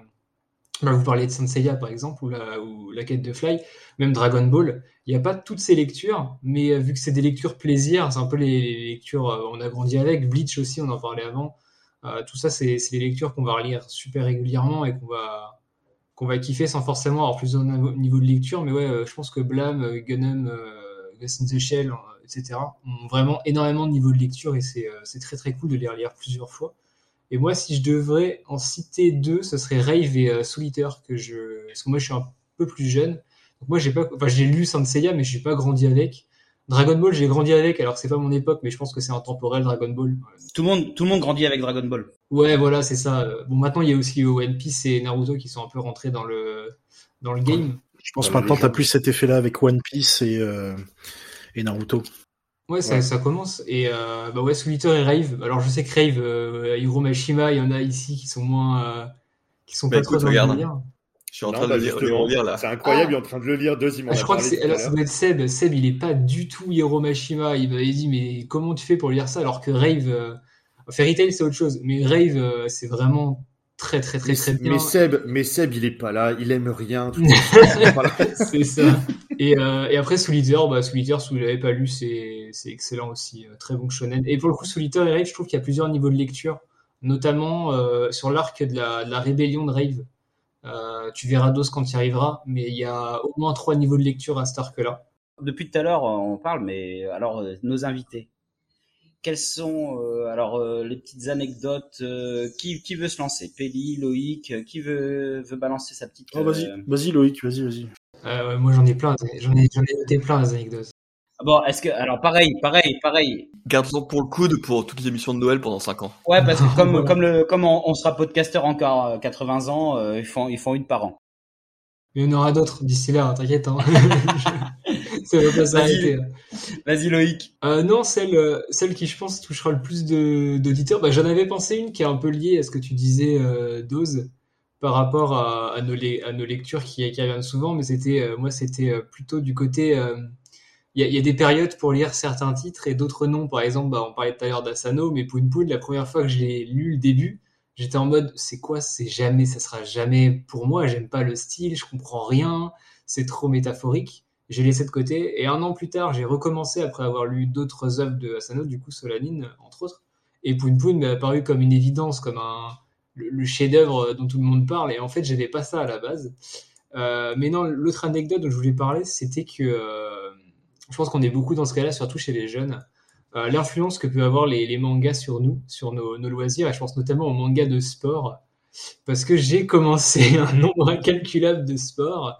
bah, vous parlez de Senseiya par exemple, ou la quête de Fly, même Dragon Ball. Il n'y a pas toutes ces lectures, mais euh, vu que c'est des lectures plaisir, c'est un peu les, lectures, euh, on a grandi avec. Bleach aussi, on en parlait avant. Euh, tout ça, c'est des lectures qu'on va relire super régulièrement et qu'on va, qu'on va kiffer sans forcément avoir plus de niveau de lecture. Mais ouais, je pense que Blam, Gunham, Ghost in the Shell, etc., ont vraiment énormément de niveau de lecture et c'est très très cool de les relire plusieurs fois. Et moi, si je devrais en citer deux, ce serait Rave et Solitaire, que je... parce que moi, je suis un peu plus jeune. Donc moi, j'ai pas, enfin, j'ai lu Saint Seiya, mais je n'ai pas grandi avec. Dragon Ball, j'ai grandi avec, alors que c'est pas mon époque, mais je pense que c'est intemporel Dragon Ball. Tout le monde, tout le monde grandit avec Dragon Ball. Ouais, voilà, c'est ça. Bon, maintenant il y a aussi One Piece et Naruto qui sont un peu rentrés dans le dans le game. Je pense que maintenant t'as plus cet effet-là avec One Piece et euh, et Naruto. Ouais, ça, ça commence. Et euh, bah ouais, Solitaire et Rave. Alors je sais que Rave, euh, Hiro Mashima, il y en a ici qui sont moins, euh, qui sont Bah, pas écoute, trop regarde. dans le délire. Je suis en Non, train bah, de le lire, justement, le relire là. C'est incroyable, Ah. il est en train de le lire. Deux, il a Je crois que c'est, alors ça doit être Seb. Seb, il est pas du tout Hiro Mashima. Il m'avait dit, mais comment tu fais pour lire ça alors que Rave, euh... Fairy Tail c'est autre chose, mais Rave, euh, c'est vraiment très très très Mais, très bien. mais Seb, mais Seb, il est pas là, il aime rien. [LAUGHS] c'est ça. Et, euh, et après Solitaire, bah, Solitaire, si vous l'avez pas lu, c'est, c'est excellent aussi, euh, très bon shonen. Et pour le coup, Solitaire et Rave, je trouve qu'il y a plusieurs niveaux de lecture, notamment euh, sur l'arc de la, de la rébellion de Rave. Euh, tu verras Dos quand tu y arriveras, mais il y a au moins trois niveaux de lecture à cet arc-là. Depuis tout à l'heure, on parle, mais alors euh, nos invités. Quelles sont euh, alors euh, les petites anecdotes euh, qui, qui veut se lancer? Péli, Loïc, euh, qui veut, veut balancer sa petite. Oh, vas-y, euh, vas-y Loïc, vas-y, vas-y. Euh, ouais, moi j'en ai plein, j'en ai, j'en ai noté plein les anecdotes. Bon, est-ce que alors pareil, pareil, pareil. Garde-en pour le coude pour toutes les émissions de Noël pendant 5 ans. Ouais, parce que [LAUGHS] comme comme le comme on, on sera podcasteur encore euh, 80 ans, euh, ils font ils font une par an. Mais il y en aura d'autres d'ici là, hein, t'inquiète. Hein. [LAUGHS] Ça va pas s'arrêter. hein. Vas-y Loïc. Euh, non, celle, euh, celle qui je pense touchera le plus d'auditeurs, bah, j'en avais pensé une qui est un peu liée à ce que tu disais, euh, Dose, par rapport à, à nos, à nos lectures qui, qui reviennent souvent, mais c'était, euh, moi, c'était euh, plutôt du côté, euh, il y, a, des périodes pour lire certains titres et d'autres non. Par exemple, bah, on parlait tout à l'heure d'Asano, mais Poun Poun, la première fois que j'ai lu le début, j'étais en mode, c'est quoi, c'est jamais, ça sera jamais pour moi, j'aime pas le style, je comprends rien, c'est trop métaphorique j'ai laissé de côté. Et un an plus tard, j'ai recommencé après avoir lu d'autres œuvres de Asano, du coup Solanine, entre autres. Et Poun Poun m'est apparu comme une évidence, comme un, le, le chef-d'œuvre dont tout le monde parle. Et en fait, j'avais pas ça à la base. Euh, mais non, l'autre anecdote dont je voulais parler, c'était que euh, je pense qu'on est beaucoup dans ce cas-là, surtout chez les jeunes. Euh, L'influence que peuvent avoir les, mangas sur nous, sur nos, loisirs, et je pense notamment aux mangas de sport, parce que j'ai commencé [LAUGHS] un nombre incalculable de sports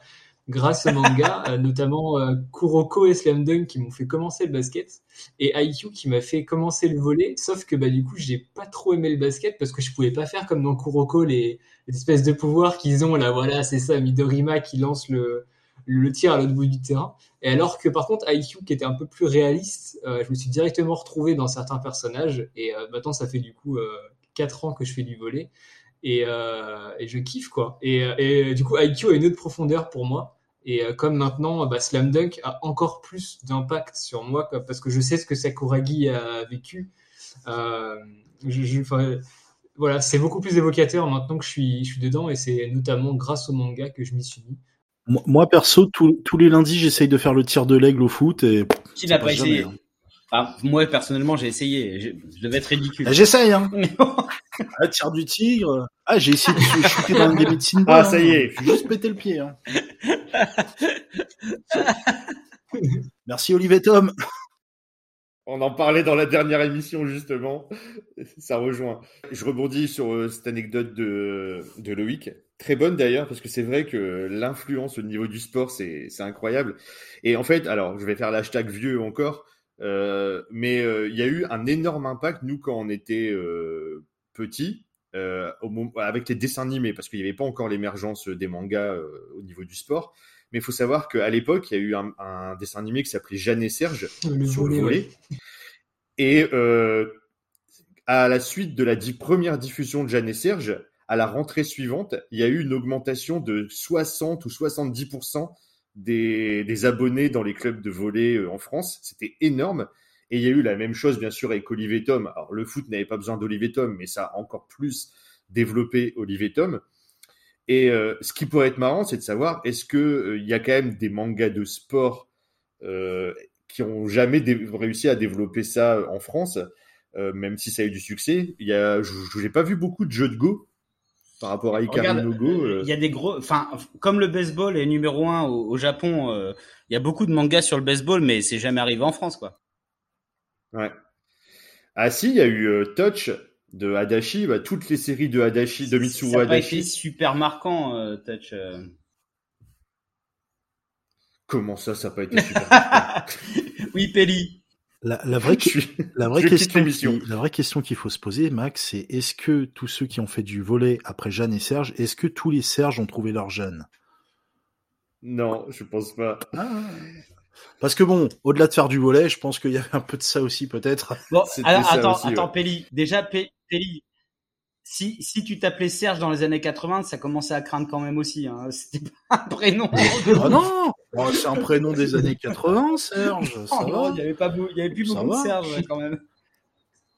grâce aux mangas, euh, notamment euh, Kuroko et Slam Dunk qui m'ont fait commencer le basket, et IQ qui m'a fait commencer le volet, sauf que bah, du coup, j'ai pas trop aimé le basket parce que je pouvais pas faire comme dans Kuroko les, les espèces de pouvoirs qu'ils ont là, voilà, c'est ça, Midorima qui lance le, le tir à l'autre bout du terrain. Et alors que par contre, IQ qui était un peu plus réaliste, euh, je me suis directement retrouvé dans certains personnages, et euh, maintenant ça fait du coup euh, 4 ans que je fais du volet et, euh, et je kiffe quoi. Et, et du coup, IQ a une autre profondeur pour moi. Et comme maintenant, bah, Slam Dunk a encore plus d'impact sur moi parce que je sais ce que Sakuragi a vécu. Voilà, c'est beaucoup plus évocateur maintenant que je suis, je suis dedans et c'est notamment grâce au manga que je m'y suis mis. Moi, perso, tous- tous les lundis, j'essaye de faire le tir de l'aigle au foot et Qui n'a pas jamais, essayé hein. Ah, Moi personnellement, j'ai essayé. Je, je devais être ridicule. Ah, j'essaye, hein. [LAUGHS] Ah, tir du tigre. Ah, j'ai essayé de se shooter dans une game de Simba. Ah, hein. ça y est. J'ai juste pété le pied. Hein. [LAUGHS] Merci Olivier Tom. On en parlait dans la dernière émission, justement. Ça rejoint. Je rebondis sur euh, cette anecdote de, Loïc. Très bonne d'ailleurs, parce que c'est vrai que l'influence au niveau du sport, c'est incroyable. Et en fait, alors, je vais faire l'hashtag vieux encore, euh, mais euh, il y a eu un énorme impact, nous, quand on était euh, petits, au moment- avec les dessins animés, parce qu'il n'y avait pas encore l'émergence des mangas au niveau du sport. Mais il faut savoir qu'à l'époque, il y a eu un, un dessin animé qui s'appelait Jeanne et Serge, Le sur volet, le volet. Et euh, à la suite de la première diffusion de Jeanne et Serge, à la rentrée suivante, il y a eu une augmentation de 60 ou 70% des, des abonnés dans les clubs de volley euh, en France. C'était énorme. Et il y a eu la même chose, bien sûr, avec Olivier Tom. Alors, le foot n'avait pas besoin d'Olivier Tom, mais ça a encore plus développé Olivier Tom. Et euh, ce qui pourrait être marrant, c'est de savoir est-ce que euh, il y a quand même des mangas de sport euh, qui ont jamais réussi à développer ça en France, même si ça a eu du succès? Il y a, je n'ai pas vu beaucoup de jeux de Go par rapport à Ikari no Go. Il y a des gros, enfin, comme le baseball est numéro un au, au Japon, il y a beaucoup de mangas sur le baseball, mais c'est jamais arrivé en France, quoi. Ouais. Ah si, il y a eu Touch de Hadashi, bah, toutes les séries de Hadashi, de Mitsuru Ça a pas été super marquant, euh, Touch. euh. Comment ça, ça n'a pas été [LAUGHS] super oui, Peli. La, la vraie, [LAUGHS] la question, l'émission. qui- la vraie question qu'il faut se poser, Max, c'est est-ce que tous ceux qui ont fait du volet après Jeanne et Serge, est-ce que tous les Serge ont trouvé leur Jeanne? Non, je pense pas. Parce que bon, au-delà de faire du volet, je pense qu'il y avait un peu de ça aussi peut-être. [LAUGHS] Bon, alors, attends, aussi, attends, ouais. Peli. Déjà, Pe- Peli. Si, si tu t'appelais Serge dans les années 80, ça commençait à craindre quand même aussi. Hein. [LAUGHS] C'était pas un prénom. Ah [LAUGHS] non Oh, C'est un prénom des années 80, Serge, ça Oh non, va il y avait pas, beau- il y avait plus Ça beaucoup de. Serge quand même.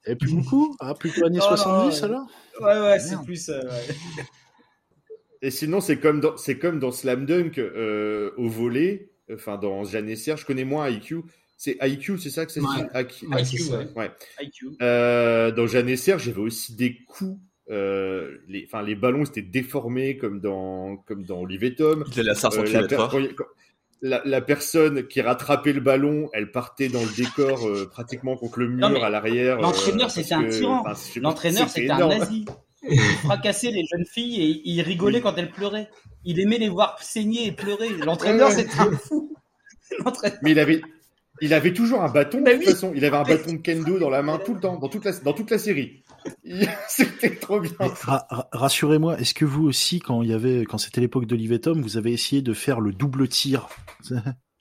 Et plus beaucoup Ah, plutôt années Oh, non, 70 ouais. alors Ouais, ouais, c'est plus. euh, ouais. Et sinon, c'est comme dans, comme dans Slam Dunk euh, au volet, enfin dans Jeanne et Serge, je connais moins IQ. C'est IQ, c'est ça que c'est Ouais. IQ, Ouais, IQ, ça. ouais. Ouais. IQ. Euh, dans Jeanne et Serge, j'avais aussi des coups. Euh, les, enfin, les ballons étaient déformés comme dans, comme dans Olive et Tom. Il allait à 5 Euh, la, per- personne qui rattrapait le ballon, elle partait dans le décor euh, pratiquement contre le mur Non, à l'arrière. l'entraîneur, euh, c'était un tyran. L'entraîneur, c'était un nazi. Il fracassait les jeunes filles et il rigolait quand elles pleuraient. Il aimait les voir saigner et pleurer. L'entraîneur, Ouais, ouais. c'était un fou. [LAUGHS] Mais il avait, il avait toujours un bâton de Bah toute oui. façon. Il avait un bâton de kendo dans la main tout le temps, dans toute la, dans toute la série. [LAUGHS] C'était trop bien. Ra- Rassurez-moi, est-ce que vous aussi, quand il y avait, quand c'était l'époque d'Olive et Tom, vous avez essayé de faire le double tir? [LAUGHS]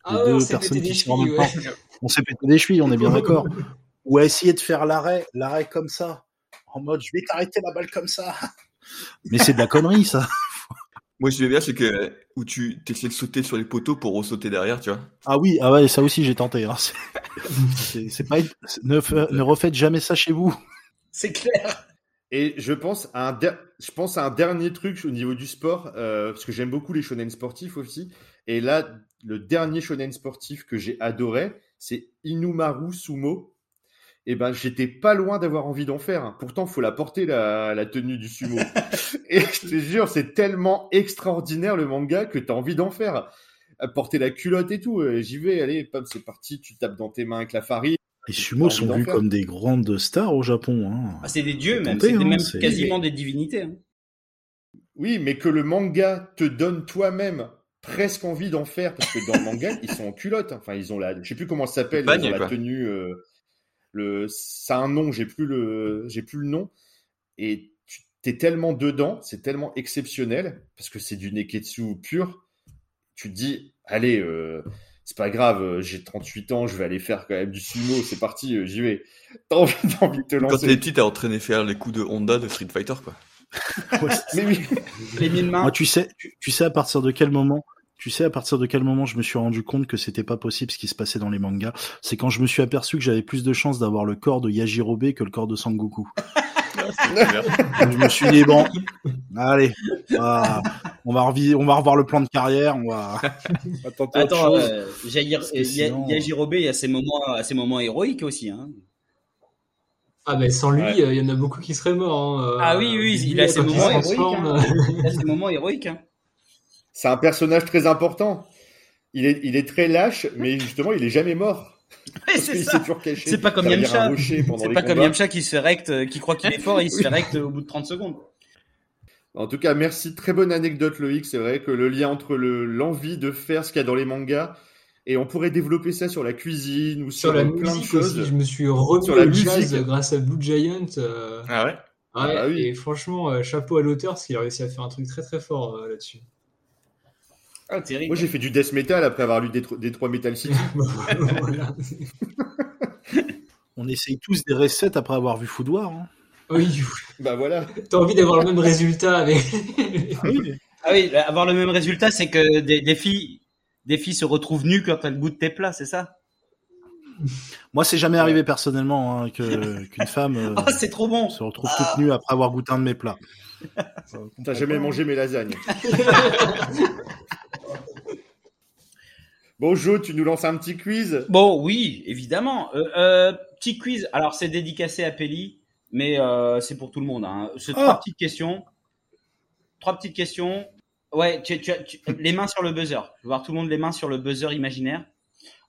Ah Les on deux s'est personnes qui sont en même temps. ouais. On s'est pété des chevilles, on est bien d'accord. Ou à essayer de faire l'arrêt, l'arrêt comme ça, en mode je vais t'arrêter la balle comme ça. [LAUGHS] Mais c'est de la connerie, ça. [LAUGHS] Moi, je vais bien, c'est que où tu essaies de sauter sur les poteaux pour ressauter derrière, tu vois. Ah oui, ah ouais, ça aussi j'ai tenté. Hein. C'est- [LAUGHS] C'est c'est pas, ne, fa- ne refaites jamais ça chez vous. C'est clair. Et je pense à un, der- je pense à un dernier truc au niveau du sport, euh, parce que j'aime beaucoup les shonen sportifs aussi. Et là, le dernier shonen sportif que j'ai adoré, c'est Inumaru Sumo. Et ben, j'étais pas loin d'avoir envie d'en faire. Pourtant, faut la porter la, la tenue du sumo. [LAUGHS] Et je te jure, c'est tellement extraordinaire le manga que t'as envie d'en faire. À Porter la culotte et tout. Euh, J'y vais, allez, pam, c'est parti. Tu tapes dans tes mains avec la farine. Les sumo sont vus comme des grandes stars au Japon. Hein. Ah, c'est des dieux, même. C'était hein, même c'est- quasiment des divinités. hein. Oui, mais que le manga te donne toi-même presque envie d'en faire, parce que dans le manga, [LAUGHS] ils sont en culotte. Enfin, ils ont la, je sais plus comment ça s'appelle, Bagne, ils ont la tenue, euh, le, ça a un nom, j'ai plus le, j'ai plus le nom. Et tu t'es tellement dedans, c'est tellement exceptionnel, parce que c'est du neketsu pur. Tu te dis, allez, euh, c'est pas grave, euh, j'ai 38 ans, je vais aller faire quand même du sumo, c'est parti, euh, j'y vais. [LAUGHS] T'as envie, t'as envie de te Quand lancer. t'es petit, t'as entraîné faire les coups de Honda de Street Fighter, quoi. [LAUGHS] Ouais, Mais oui. Les mille mains. Moi, tu sais, tu, tu sais à partir de quel moment, tu sais à partir de quel moment je me suis rendu compte que c'était pas possible ce qui se passait dans les mangas? C'est quand je me suis aperçu que j'avais plus de chances d'avoir le corps de Yajirobe que le corps de Sangoku. [LAUGHS] Donc, je me suis dit bon, allez, ah, on va revi- on va revoir le plan de carrière, on va, on va tenter autre Attends, chose. euh, Jair- euh, sinon- Ya- Yajirobe, il y a ses moments, à ses moments héroïques aussi. Hein. Ah ben sans lui, Ouais. euh, il y en a beaucoup qui seraient morts. hein, euh, Ah oui, oui, Billy, il a ses moments héroïques. transforme, hein. Il y a ses moments héroïques. Hein. C'est un personnage très important. Il est, il est très lâche, mais justement, il est jamais mort. Ouais, Parce c'est qu'il ça. s'est toujours caché. C'est pas comme Yamcha. C'est pas comme combats. Yamcha qui se fait rect, euh, qui croit qu'il est fort et il se fait rect au bout de 30 secondes. En tout cas, merci. Très bonne anecdote, Loïc. C'est vrai que le lien entre le, l'envie de faire ce qu'il y a dans les mangas, et on pourrait développer ça sur la cuisine ou sur, Sur la plein de musique choses. aussi, je me suis remis Sur la au jazz musique. grâce à Blue Giant. euh, Ah ouais? Ouais, Ah bah oui. Et franchement, euh, chapeau à l'auteur parce qu'il a réussi à faire un truc très très fort euh, là-dessus. Ah, terrible. Moi, j'ai fait du death metal après avoir lu des, des trois Metal City. [LAUGHS] On essaye tous des recettes après avoir vu Foudoir. Hein. Oui, bah voilà. t'as envie d'avoir le même résultat avec. [LAUGHS] Ah oui, bah, avoir le même résultat, c'est que des, des filles, des filles se retrouvent nues quand elles goûtent tes plats, c'est ça? Moi, c'est jamais arrivé personnellement hein, que [LAUGHS] qu'une femme euh, Ah, c'est trop bon. se retrouve toute nue après avoir goûté un de mes plats. T'as jamais mangé mes lasagnes. [LAUGHS] bon, Jo, tu nous lances un petit quiz Bon, oui, évidemment. Euh, euh, petit quiz. Alors, c'est dédicacé à Peli, mais euh, c'est pour tout le monde. Hein. C'est trois Ah. petites questions. Trois petites questions. Ouais, tu, tu, tu- les mains sur le buzzer. Je veux voir tout le monde les mains sur le buzzer imaginaire.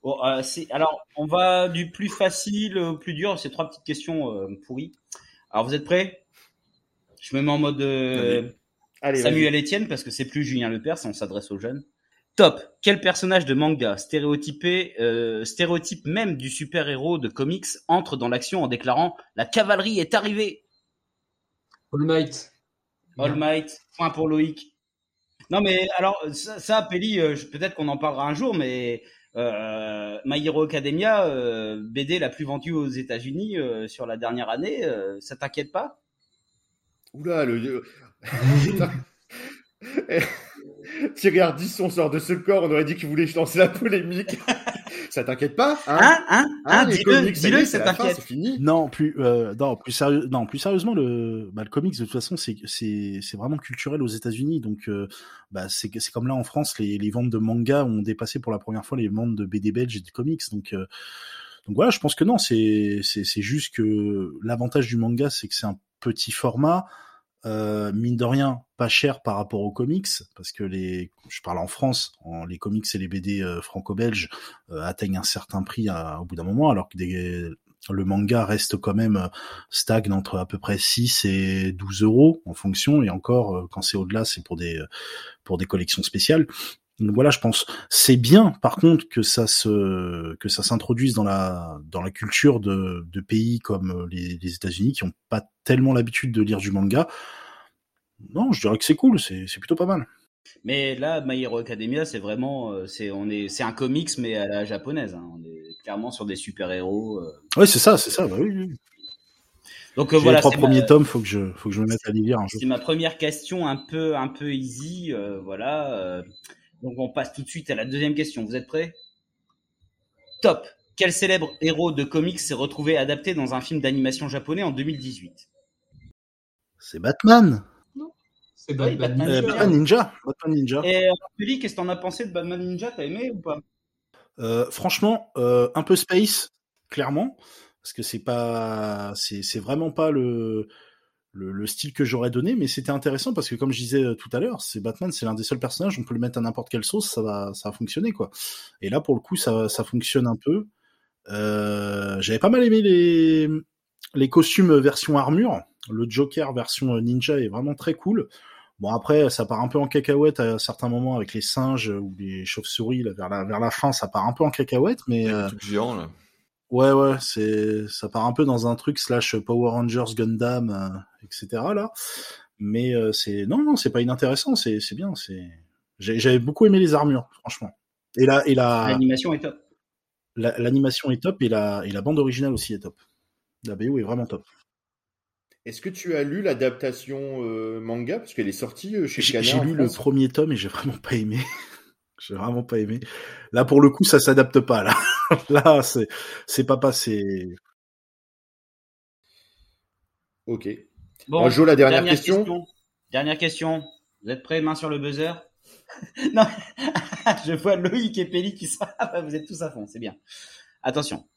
Bon, euh, alors, on va du plus facile au plus dur. C'est trois petites questions euh, pourries. Alors, vous êtes prêts? Je me mets en mode euh, Allez, Samuel Etienne parce que c'est plus Julien Lepers, on s'adresse aux jeunes. Top. Quel personnage de manga stéréotypé, euh, stéréotype même du super-héros de comics entre dans l'action en déclarant la cavalerie est arrivée. All Might. All Might. Point pour Loïc. Non mais alors ça, ça Peli, euh, peut-être qu'on en parlera un jour, mais euh, My Hero Academia, euh, BD la plus vendue aux États-Unis euh, sur la dernière année, euh, ça t'inquiète pas? Oula, le. [LAUGHS] [LAUGHS] Thierry Ardisson sort de ce corps, on aurait dit qu'il voulait lancer la polémique. [LAUGHS] ça t'inquiète pas hein Hein Hein Hein les Dis-le, dis-le, ça t'inquiète. Fini. Non, plus, euh, non, plus sérieux, non, plus sérieusement, le, bah, le comics de toute façon, c'est, c'est, c'est vraiment culturel aux États-Unis. Donc, euh, bah, c'est, c'est comme là en France, les, les ventes de manga ont dépassé pour la première fois les ventes de BD belges et de comics. Donc, euh, donc voilà, je pense que non, c'est, c'est, c'est juste que l'avantage du manga, c'est que c'est un petit format. Euh, mine de rien, pas cher par rapport aux comics, parce que les, je parle en France, les comics et les BD euh, franco-belges euh, atteignent un certain prix au bout d'un moment, alors que le manga reste quand même stagne entre à peu près 6 et 12 euros en fonction, et encore, quand c'est au-delà, c'est pour des, pour des collections spéciales. Donc voilà, je pense. C'est bien, par contre, que ça se, que ça s'introduise dans la, dans la culture de, de pays comme euh, les, les États-Unis qui ont pas tellement l'habitude de lire du manga. Non, je dirais que c'est cool, c'est, c'est plutôt pas mal. Mais là, My Hero Academia, c'est vraiment, euh, c'est on est, c'est un comics mais à la japonaise. hein. On est clairement sur des super héros. Ouais, c'est ça, c'est ça. Bah oui, oui. Donc euh, voilà, les trois premiers ma, tomes, faut que je, faut que je me mette à les lire un jour. c'est ma première question, un peu, un peu easy. euh, voilà. Donc on passe tout de suite à la deuxième question. Vous êtes prêts? Top. Quel célèbre héros de comics s'est retrouvé adapté dans un film d'animation japonais en 2018 C'est Batman. C'est Oui, Batman. Batman Euh, Ninja. Batman Ninja. Batman Ninja. Et euh, Julie, qu'est-ce que t'en as pensé de Batman Ninja? T'as aimé ou pas? Euh, franchement, euh, un peu space, clairement, parce que c'est pas, c'est, c'est vraiment pas le, le, le style que j'aurais donné, mais c'était intéressant parce que comme je disais euh, tout à l'heure, c'est Batman, c'est l'un des seuls personnages, on peut le mettre à n'importe quelle sauce, ça va, ça va fonctionner quoi. Et là, pour le coup, ça, ça fonctionne un peu. Euh, j'avais pas mal aimé les, les costumes version armure. Le Joker version ninja est vraiment très cool. Bon après, ça part un peu en cacahuète à certains moments avec les singes ou les chauves-souris vers la vers la fin, ça part un peu en cacahuète, mais euh, géant, là. ouais ouais, c'est ça part un peu dans un truc slash Power Rangers Gundam, euh, etc. là. Mais euh, c'est non non, c'est pas inintéressant, c'est c'est bien, c'est j'ai- j'avais beaucoup aimé les armures, franchement. Et la et la L'animation est top. la- l'animation est top et la et la bande originale aussi est top. La BO est vraiment top. Est-ce que tu as lu l'adaptation euh, manga? Parce qu'elle est sortie euh, chez J'ai lu le premier tome et j'ai vraiment pas aimé. [LAUGHS] j'ai vraiment pas aimé. Là, pour le coup, ça s'adapte pas. Là, [LAUGHS] là, c'est c'est pas passé. Ok. Bon, Bon, Jo, la dernière, question. Dernière question. Vous êtes prêts, main sur le buzzer? [LAUGHS] Non, [LAUGHS] je vois Loïc et Pelli qui sont. Vous êtes tous à fond, c'est bien. Attention.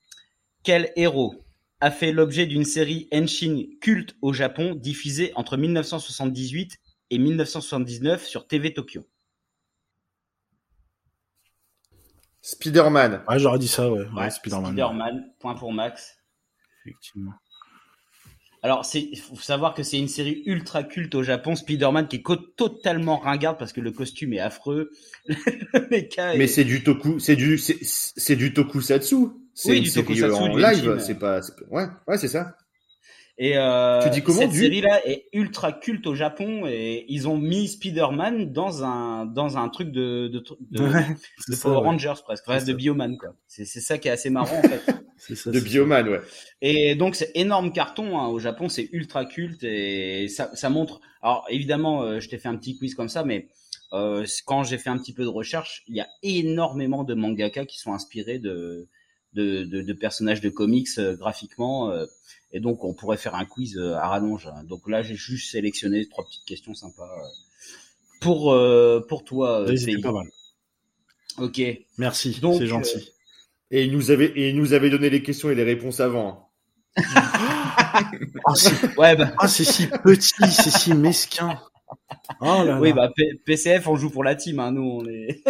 Quel héros a fait l'objet d'une série Henshin culte au Japon diffusée entre 1978 et 1979 sur TV Tokyo? Spider-Man. Ouais, j'aurais dit ça, ouais. ouais, Ouais, Spider-Man. Spider-Man, point pour Max. Effectivement. Alors, c'est faut savoir que c'est une série ultra culte au Japon, Spider-Man, qui est totalement ringarde parce que le costume est affreux. [LAUGHS] est- Mais c'est du toku, c'est du, c'est, du tokusatsu. C'est Oui, une du série tokusatsu, en live. C'est pas- ouais, ouais, c'est ça. Et euh, Tu dis comment, cette du série-là est ultra culte au Japon et ils ont mis Spider-Man dans un dans un truc de de, de, Ouais, de ça, Power ouais. Rangers presque, enfin, C'est de. Bioman quoi. C'est c'est ça qui est assez marrant en fait. [LAUGHS] C'est ça, De. Bioman, ouais. Et donc c'est énorme carton hein, au Japon, c'est ultra culte et ça, ça montre. Alors évidemment, euh, je t'ai fait un petit quiz comme ça, mais euh, quand j'ai fait un petit peu de recherche, il y a énormément de mangaka qui sont inspirés de de, de, de personnages de comics graphiquement. Et donc, on pourrait faire un quiz à rallonge. Donc là, j'ai juste sélectionné trois petites questions sympas pour pour toi. C'était pas mal. Ok. Merci. C'est gentil. Et il nous avait et il nous avait donné les questions et les réponses avant. ah, c'est [LAUGHS] ouais, bah. ah, si petit, c'est si mesquin. Oh là oui, bah PCF, on joue pour la team. Hein. Nous, on est.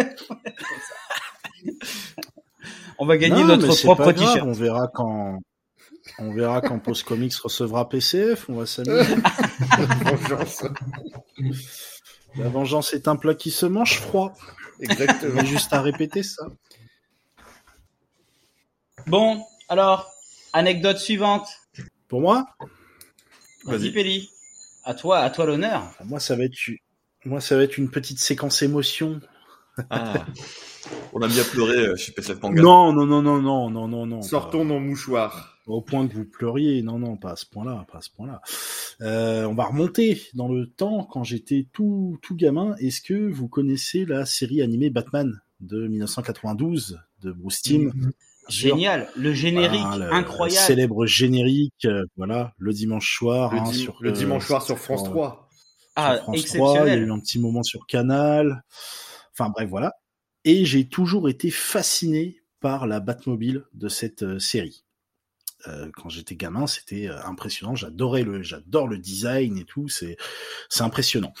[LAUGHS] on va gagner notre propre t-shirt. On verra quand. On verra quand Post Comics recevra PCF. On va s'amuser. [LAUGHS] vengeance. La vengeance est un plat qui se mange froid. Exactement. juste à répéter ça. Bon, alors, Anecdote suivante. Pour moi Vas-y, Péli. À toi, à toi l'honneur. Moi, ça va être, moi, ça va être une petite séquence émotion. Ah. On a bien pleuré euh, chez PCF Manga. Non, non, non, non, non, non, non, non. Sortons nos mouchoirs. Au point que vous pleuriez, non, non, pas à ce point-là, pas à ce point-là. Euh, on va remonter dans le temps quand j'étais tout, tout gamin. Est-ce que vous connaissez la série animée Batman de 1992 de Bruce Timm? Mm-hmm. Génial, le générique incroyable. célèbre générique, euh, voilà, le dimanche soir. Le, hein, sur, le dimanche soir sur France 3. Ah, France exceptionnel. 3, il y a eu un petit moment sur Canal. Enfin bref, voilà. Et j'ai toujours été fasciné par la Batmobile de cette euh, série. Euh, quand j'étais gamin, c'était impressionnant. J'adorais le, j'adore le design et tout. C'est, c'est impressionnant.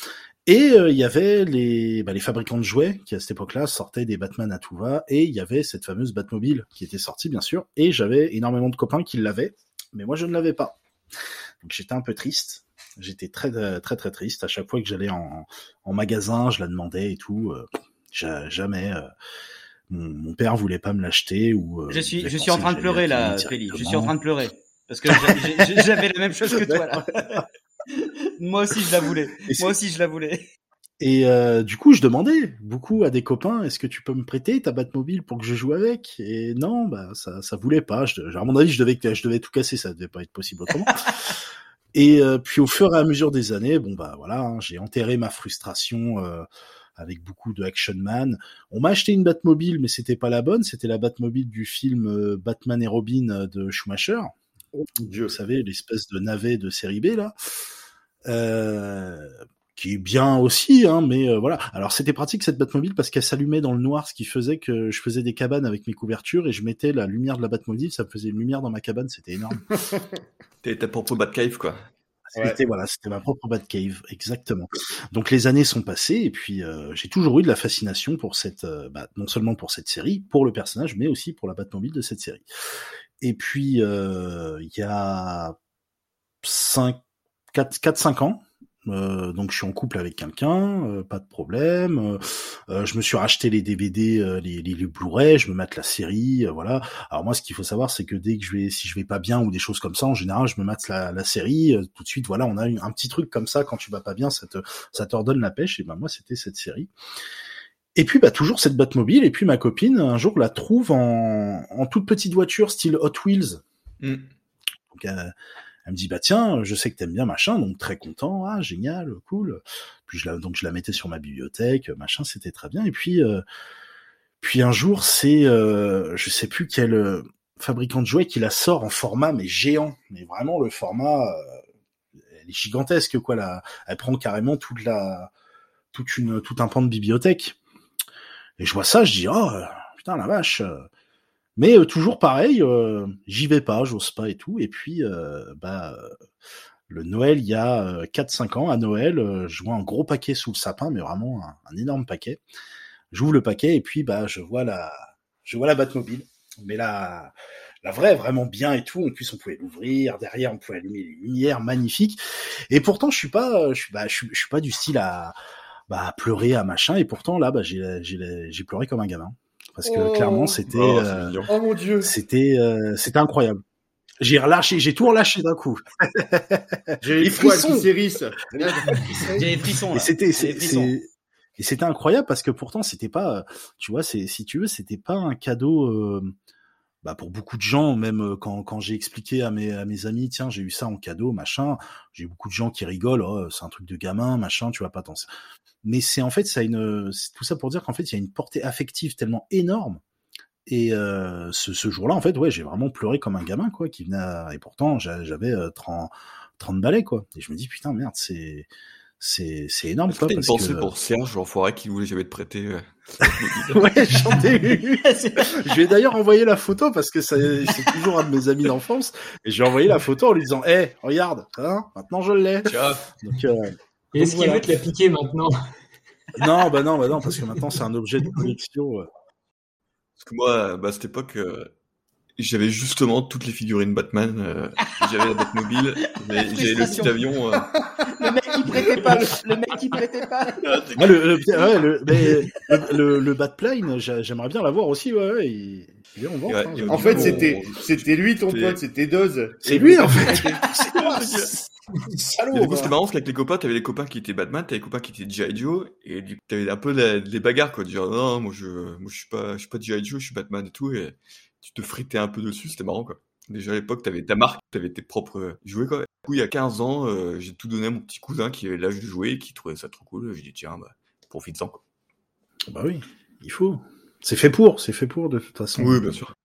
Et euh, il y avait les, bah, les fabricants de jouets qui à cette époque-là sortaient des Batman à tout va, et il y avait cette fameuse Batmobile qui était sortie bien sûr, et j'avais énormément de copains qui l'avaient, mais moi je ne l'avais pas. Donc j'étais un peu triste, j'étais très très très triste à chaque fois que j'allais en, en, magasin, je la demandais et tout, euh, jamais. Euh, mon, mon, père voulait pas me l'acheter ou. je suis je suis en train de pleurer là, Félix. Je suis en train de pleurer parce que j'avais la même chose que toi là. [LAUGHS] Moi aussi, je la voulais. Moi aussi, je la voulais. Et euh, du coup, je demandais beaucoup à des copains, est-ce que tu peux me prêter ta Batmobile pour que je joue avec? Et non, bah ça, ça voulait pas. Je, à mon avis, je devais, je devais tout casser, ça devait pas être possible autrement. [LAUGHS] et euh, puis au fur et à mesure des années, bon bah voilà, hein, j'ai enterré ma frustration euh, avec beaucoup de Action Man. On m'a acheté une Batmobile, mais c'était pas la bonne. C'était la Batmobile du film euh, Batman et Robin de Schumacher. Oh, Dieu. Vous savez, l'espèce de navet de série B là. Euh, qui est bien aussi, hein, mais euh, voilà. Alors c'était pratique cette Batmobile parce qu'elle s'allumait dans le noir, ce qui faisait que je faisais des cabanes avec mes couvertures et je mettais la lumière de la Batmobile, ça faisait une lumière dans ma cabane, c'était énorme. [LAUGHS] T'es ta propre Batcave, quoi. C'était voilà, c'était ma propre Batcave, exactement. Donc les années sont passées et puis euh, j'ai toujours eu de la fascination pour cette, bah, non seulement pour cette série, pour le personnage, mais aussi pour la Batmobile de cette série. Et puis il y a cinq 4-5 ans. Euh, donc je suis en couple avec quelqu'un, euh, pas de problème. Euh, je me suis racheté les DVD, les, les, Blu-ray, je me mate la série, voilà. Alors moi, ce qu'il faut savoir, c'est que dès que je vais, si je vais pas bien ou des choses comme ça, en général, je me mate la, la série. tout de suite, voilà, on a un petit truc comme ça quand tu vas pas bien, ça te, ça t'ordonne la pêche. Et ben moi, c'était cette série. Et puis bah toujours cette Batmobile. Et puis ma copine un jour la trouve en, en toute petite voiture style Hot Wheels. Mm. Donc, elle me dit bah tiens, je sais que t'aimes bien machin, donc très content, ah génial, cool. Puis je la, donc je la mettais sur ma bibliothèque, machin, c'était très bien. Et puis euh, puis un jour c'est euh, je sais plus quel euh, fabricant de jouets qui la sort en format mais géant, mais vraiment le format euh, elle est gigantesque quoi là, elle prend carrément toute la toute une tout un pan de bibliothèque. Et je vois ça, je dis oh putain la vache. Mais euh, toujours pareil, euh, j'y vais pas, j'ose pas et tout. Et puis, euh, bah, le Noël, il y a 4-5 ans, à Noël, je vois un gros paquet sous le sapin, mais vraiment un, énorme paquet. J'ouvre le paquet et puis, bah, je vois la, je vois la Batmobile. Mais la, la vraie, vraiment bien et tout. En plus, on pouvait l'ouvrir. Derrière, on pouvait allumer les lumières, magnifiques. Et pourtant, je suis pas, je suis, bah, je suis, pas du style à, bah, pleurer, à machin. Et pourtant, là, bah, j'ai, j'ai, j'ai pleuré comme un gamin parce que clairement oh. c'était oh, euh, oh, mon dieu. c'était euh, c'était incroyable. J'ai relâché j'ai tout relâché d'un coup. [LAUGHS] J'ai les frissons. j'ai les frissons. Et c'était et c'était incroyable parce que pourtant c'était pas tu vois c'est si tu veux c'était pas un cadeau euh, bah pour beaucoup de gens, même quand, quand j'ai expliqué à mes, à mes amis, tiens, j'ai eu ça en cadeau, machin, j'ai beaucoup de gens qui rigolent, oh, c'est un truc de gamin, machin, tu vas pas penser mais c'est en fait ça a une tout ça pour dire qu'en fait il y a une portée affective tellement énorme Et euh, ce, ce jour-là, en fait, ouais, j'ai vraiment pleuré comme un gamin, quoi, qui venait. à- Et pourtant, j'a- j'avais euh, 30, 30 balais, quoi. Et je me dis, putain, merde, c'est c'est c'est énorme, Est-ce que t'as une Parce pensée que... pour Serge, l'enfoiré qui voulait jamais te prêter euh, [LAUGHS] ouais, j'en ai eu. [LAUGHS] Je lui ai d'ailleurs envoyé la photo parce que c'est toujours un de mes amis d'enfance. Et je lui ai envoyé la photo en lui disant, hé, regarde, hein, maintenant je l'ai. Euh, Et Est-ce qu'il voilà. veut te la piquer maintenant? Non, bah non, bah non, parce que maintenant c'est un objet de collection. euh. Parce que moi, bah, à cette époque, euh, j'avais justement toutes les figurines Batman. euh, j'avais la Batmobile, [LAUGHS] j'avais j'avais le petit avion. euh. Le mec qui prêtait pas, le, mec qui prêtait pas. [LAUGHS] Ouais, le, le, ouais, le, le, le, le Batplane, j'a- j'aimerais bien l'avoir aussi, ouais, est en vente. Ouais, hein, En fait, c'était on- c'était lui ton pote, c'était Doz. C'est lui, en fait. [LAUGHS] Et Salaud. du coup, c'était marrant parce qu'avec les copains, t'avais les copains qui étaient Batman, t'avais les copains qui étaient G.I. Joe, et du coup, t'avais un peu les bagarres, quoi. De dire, non, moi, je, moi, je suis pas, je suis pas G.I. Joe, je suis Batman et tout, et tu te fritais un peu dessus, c'était marrant, quoi. Déjà à l'époque, t'avais ta marque, t'avais tes propres jouets, quoi. Coup, il y a 15 ans, euh, j'ai tout donné à mon petit cousin qui avait l'âge de jouer, et qui trouvait ça trop cool. J'ai dit, tiens, bah, profite-en, quoi. Bah oui, il faut. C'est fait pour, c'est fait pour, de toute façon. Oui, bien sûr.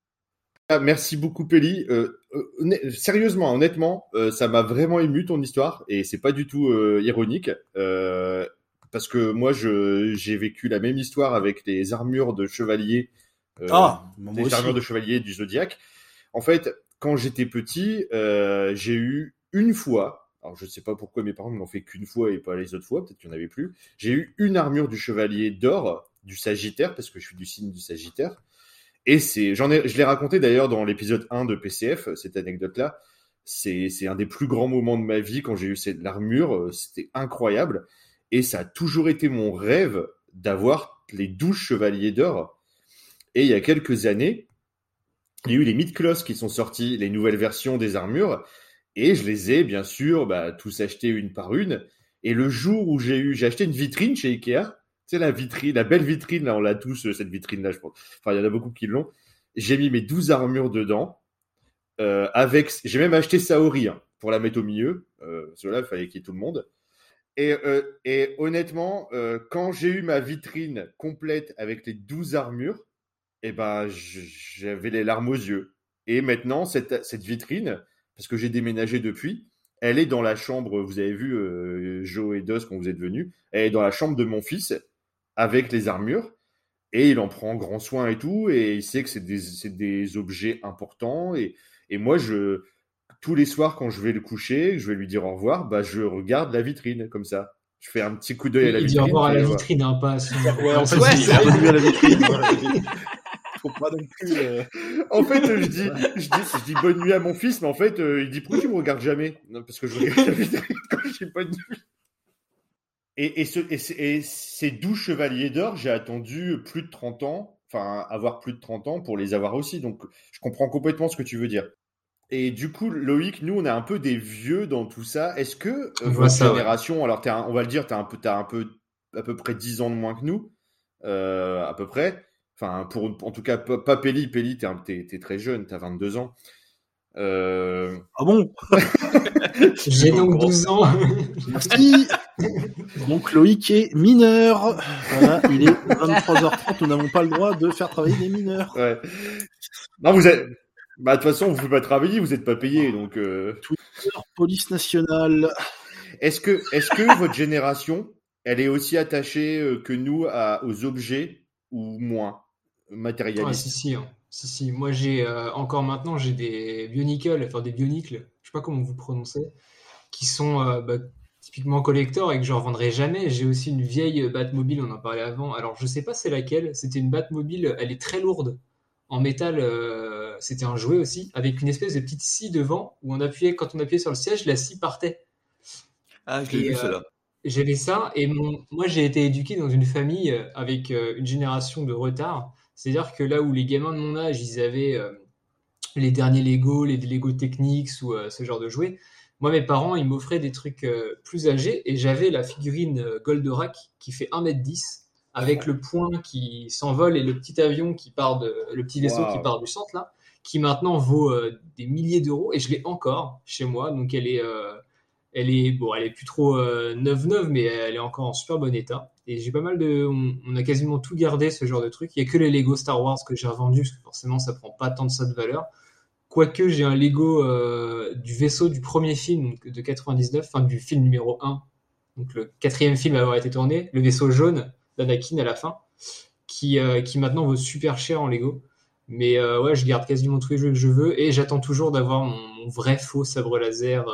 Ah, merci beaucoup, Pelli. Euh, euh, sérieusement, honnêtement, euh, ça m'a vraiment ému ton histoire et c'est pas du tout euh, ironique euh, parce que moi, je j'ai vécu la même histoire avec les armures de chevalier. euh, Ah, aussi. armures de chevalier du zodiaque. En fait, quand j'étais petit, euh, j'ai eu une fois. Alors, je sais pas pourquoi mes parents ne l'ont fait qu'une fois et pas les autres fois. Peut-être qu'il n'y en avait plus. J'ai eu une armure du chevalier d'or du Sagittaire parce que je suis du signe du Sagittaire. Et c'est, j'en ai, je l'ai raconté d'ailleurs dans l'épisode 1 de PCF, cette anecdote-là. C'est, un des plus grands moments de ma vie quand j'ai eu cette l'armure. euh, C'était incroyable. Et ça a toujours été mon rêve d'avoir les 12 chevaliers d'or. Et il y a quelques années, il y a eu les Mid-Closs qui sont sortis, les nouvelles versions des armures. Et je les ai, bien sûr, bah, tous achetés une par une. Et le jour où j'ai eu, j'ai acheté une vitrine chez Ikea. Tu sais, la vitrine, la belle vitrine, là, on l'a tous, euh, cette vitrine-là. Enfin, il y en a beaucoup qui l'ont. J'ai mis mes 12 armures dedans. Euh, avec, j'ai même acheté Saori hein, pour la mettre au milieu. Euh, cela, il fallait qu'il y ait tout le monde. Et, honnêtement, quand j'ai eu ma vitrine complète avec les 12 armures, eh ben, j'avais les larmes aux yeux. Et maintenant, cette, cette vitrine, parce que j'ai déménagé depuis, elle est dans la chambre, vous avez vu euh, Joe et Dos quand vous êtes venus, elle est dans la chambre de mon fils avec les armures. Et il en prend grand soin et tout, et il sait que c'est des, objets importants. Et, et moi, je, tous les soirs, quand je vais le coucher, je vais lui dire au revoir, bah, je regarde la vitrine, comme ça. Je fais un petit coup d'œil à la Il dit vitrine. au revoir à la vitrine, hein, pas à son. Ouais, en [LAUGHS] fait, Ouais, [LAUGHS] à la vitrine. Faut pas non plus. euh, En fait, je dis, je dis, je dis bonne nuit à mon fils, mais en fait, euh, il dit pourquoi tu me regardes jamais? Non, parce que je regarde la vitrine quand je dis bonne nuit. Et, et, ce, et, ce- et ces 12 chevaliers d'or, j'ai attendu plus de 30 ans, enfin, avoir plus de 30 ans pour les avoir aussi. Donc, je comprends complètement ce que tu veux dire. Et du coup, Loïc, nous, on est un peu des vieux dans tout ça. Est-ce que euh, votre ça, ouais. génération, alors un- on va le dire, tu as un peu, t'as un peu, à peu près 10 ans de moins que nous, euh, à peu près. Enfin, pour, en tout cas, pas, Pelli. Pelli, t'es, très jeune, t'as 22 ans. Euh, Ah bon? [LAUGHS] J'ai donc 12 ans. Merci. Donc Loïc est mineur. Voilà, il est 23h30. Nous n'avons pas le droit de faire travailler des mineurs. ouais. Non, vous êtes. Bah, de toute façon, vous ne pouvez pas travailler, vous n'êtes pas payé. Donc, euh, Police nationale. est-ce que, est-ce que votre génération, elle est aussi attachée euh, que nous à, aux objets ou moins? Ah, matérialistes si, si, hein. si, si. Moi, j'ai euh, encore maintenant, j'ai des bionicles, enfin des bionicles, je sais pas comment vous prononcez, qui sont euh, bah, typiquement collector et que je revendrai jamais. J'ai aussi une vieille Batmobile, on en parlait avant. Alors, je sais pas c'est laquelle. C'était une Batmobile, elle est très lourde, en métal. euh, C'était un jouet aussi, avec une espèce de petite scie devant où on appuyait, quand on appuyait sur le siège, la scie partait. Ah, je l'ai vu, euh, celle-là. J'avais ça et mon... moi j'ai été éduqué dans une famille avec euh, une génération de retard. C'est-à-dire que là où les gamins de mon âge, ils avaient euh, les derniers Lego, les Lego Technics ou euh, ce genre de jouets, moi mes parents ils m'offraient des trucs euh, plus âgés et j'avais la figurine Goldorak qui fait 1m10 avec le point qui s'envole et le petit avion qui part de le petit vaisseau Wow. qui part du centre là qui maintenant vaut des milliers d'euros et je l'ai encore chez moi donc elle est Elle est bon, plus trop euh, neuve neuve, mais elle est encore en super bon état. Et j'ai pas mal de, on, a quasiment tout gardé ce genre de truc. Il y a que les Lego Star Wars que j'ai revendus parce que forcément ça prend pas tant de ça de valeur. Quoique j'ai un Lego euh, du vaisseau du premier film de 99, enfin du film numéro 1, donc le quatrième film à avoir été tourné, le vaisseau jaune d'Anakin à la fin, qui, euh, qui maintenant vaut super cher en Lego. Mais euh, ouais, je garde quasiment tous les jeux que je veux et j'attends toujours d'avoir mon vrai faux sabre laser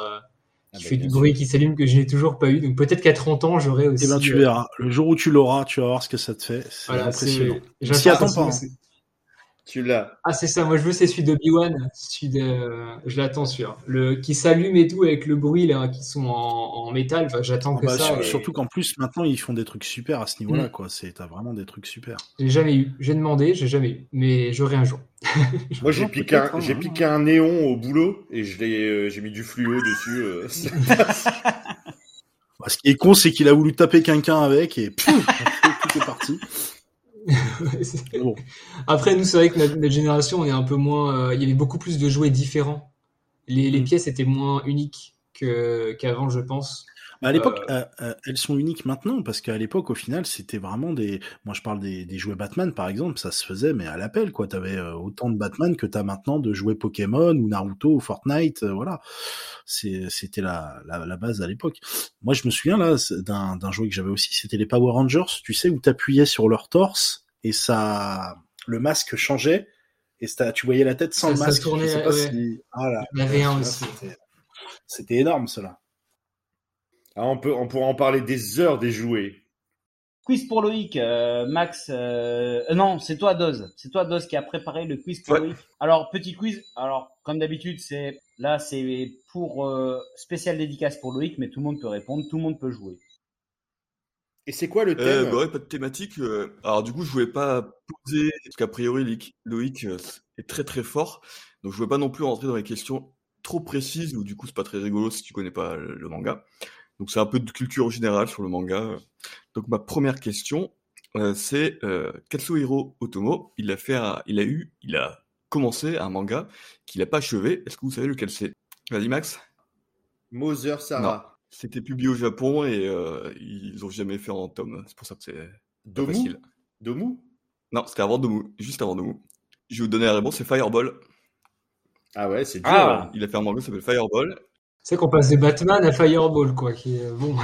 euh, Ah qui bah, fait du bruit, sûr. qui s'allume que je n'ai toujours pas eu. Donc peut-être qu'à 30 ans, j'aurai aussi. Eh ben, tu euh, verras. Le jour où tu l'auras, tu vas voir ce que ça te fait. C'est voilà, impressionnant. c'est- On s'y j'attends attend pas. Tu l'as. Ah, c'est ça, moi je veux c'est celui d'Obi-Wan, celui de... je l'attends celui-là. Le... qui s'allume et tout avec le bruit là, qui sont en, en métal, enfin, j'attends Ah que bah, ça. sur- et Surtout qu'en plus, maintenant, ils font des trucs super à ce niveau-là, Mm. quoi. C'est, t'as vraiment des trucs super. J'ai jamais eu, j'ai demandé, j'ai jamais eu, mais j'aurai un jour. [LAUGHS] Moi, j'ai piqué, un, hein, j'ai piqué un néon au boulot et je l'ai, euh, j'ai mis du fluo dessus. euh. [LAUGHS] Bah, ce qui est con, c'est qu'il a voulu taper quelqu'un avec et pouf, tout est parti. Bon. [LAUGHS] Après, nous, c'est vrai que notre, notre génération, on est un peu moins. euh, il y avait beaucoup plus de jouets différents. Les, les Mm. pièces étaient moins uniques que qu'avant, je pense. Bah, à l'époque, euh, euh, elles sont uniques maintenant parce qu'à l'époque, au final, c'était vraiment des. Moi, je parle des, des jouets Batman, par exemple, ça se faisait, mais à l'appel, quoi. T'avais euh, autant de Batman que t'as maintenant de jouets Pokémon ou Naruto ou Fortnite, euh, voilà. C'était la, la, la base à l'époque. Moi, je me souviens là d'un, jouet que j'avais aussi, c'était les Power Rangers, tu sais, où t'appuyais sur leur torse et ça, le masque changeait et ça, tu voyais la tête sans Ça- le ça masque. tournait, je sais pas ouais. si. Ah là. Il y avait un aussi. C'était énorme, cela. Ah, on peut, on pourra en parler des heures des jouets. Quiz pour Loïc, euh, Max. euh, euh, non, c'est toi, Doz. C'est toi, Doz, qui a préparé le quiz pour Ouais. Loïc. Alors, petit quiz. Alors, comme d'habitude, c'est là, c'est pour euh, spécial dédicace pour Loïc, mais tout le monde peut répondre, tout le monde peut jouer. Et c'est quoi le Euh, thème? bah ouais, pas de thématique. Alors du coup, je voulais pas poser, parce qu'a priori, Loïc, Loïc, est très très fort. Donc je voulais pas non plus rentrer dans les questions trop précises, où du coup, c'est pas très rigolo si tu connais pas le, le manga. Donc c'est un peu de culture générale sur le manga. Donc ma première question, euh, c'est euh, Katsuhiro Otomo, il a fait un- il a eu, il a commencé un manga qu'il a pas achevé. Est-ce que vous savez lequel c'est? Vas-y Max. Mother Sarah. C'était publié au Japon et euh, ils ont jamais fait en tome. C'est pour ça que c'est Domu? facile. Domu? Non, c'était avant Domu, juste avant Domu. Je vais vous donner la réponse, c'est Fireball. Ah ouais, c'est dur. Ah. hein. Il a fait un manga qui s'appelle Fireball. C'est qu'on passe de Batman à Fireball, quoi, qui est bon.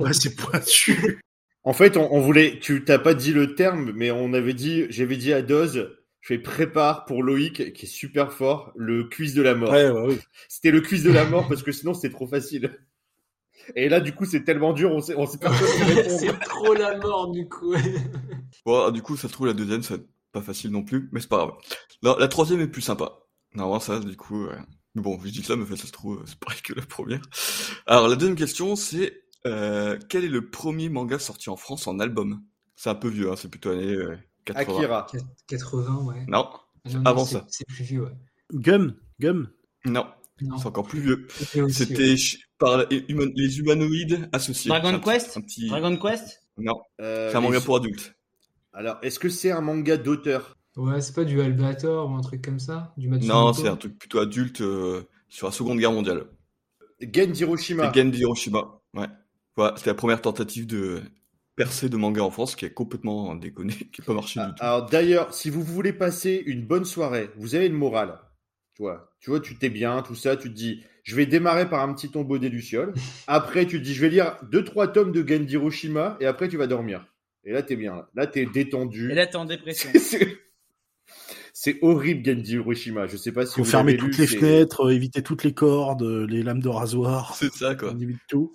Ouais, c'est pointu. En fait, on, on voulait. Tu t'as pas dit le terme, mais on avait dit. J'avais dit à Doz. Je fais prépare pour Loïc, qui est super fort, le quiz de la mort. Ouais, ouais, ouais. C'était le quiz de la mort parce que sinon c'était trop facile. Et là, du coup, c'est tellement dur, on sait, on sait pas quoi y répondre. c'est trop la mort, du coup. [LAUGHS] Bon, du coup, ça se trouve, la deuxième, ça va être pas facile non plus, mais c'est pas grave. Non, la troisième est plus sympa. Non, ça, du coup, ouais. Mais bon, je dis ça, mais en fait, ça se trouve, c'est pareil que la première. Alors, la deuxième question, c'est euh, quel est le premier manga sorti en France en album? C'est un peu vieux, hein, c'est plutôt années euh, 80. Akira. 80, ouais. Non, Non, non, avant ça. C'est plus vieux, ouais. Gum, gum. non, Non, c'est encore plus vieux. c'était ouais. Par les humanoïdes associés. Dragon Quest un petit... Dragon Quest Non, Euh, c'est un manga les- pour adultes. Alors, est-ce que c'est un manga d'auteur? Ouais, c'est pas du Albator ou un truc comme ça Du Non, c'est un truc plutôt adulte euh, sur la Seconde Guerre mondiale. Gen Hiroshima. C'est Gen d'Hiroshima. Ouais. Voilà, c'était la première tentative de percée de manga en France qui [LAUGHS] a complètement déconné, qui n'a pas marché Ah, du tout. Alors d'ailleurs, si vous voulez passer une bonne soirée, vous avez le moral. Tu vois, tu vois, tu t'es bien, tout ça, tu te dis, je vais démarrer par un petit tombeau des lucioles. Après, tu te dis, je vais lire deux trois tomes de Gen Hiroshima et après tu vas dormir. Et là, t'es bien. Là, là t'es détendu. Et là, t'es en dépression. [LAUGHS] C'est- horrible Gen Hiroshima. Je sais pas si Faut vous fermer toutes lu, les fenêtres, euh, éviter toutes les cordes, euh, les lames de rasoir. C'est ça, quoi. On évite tout.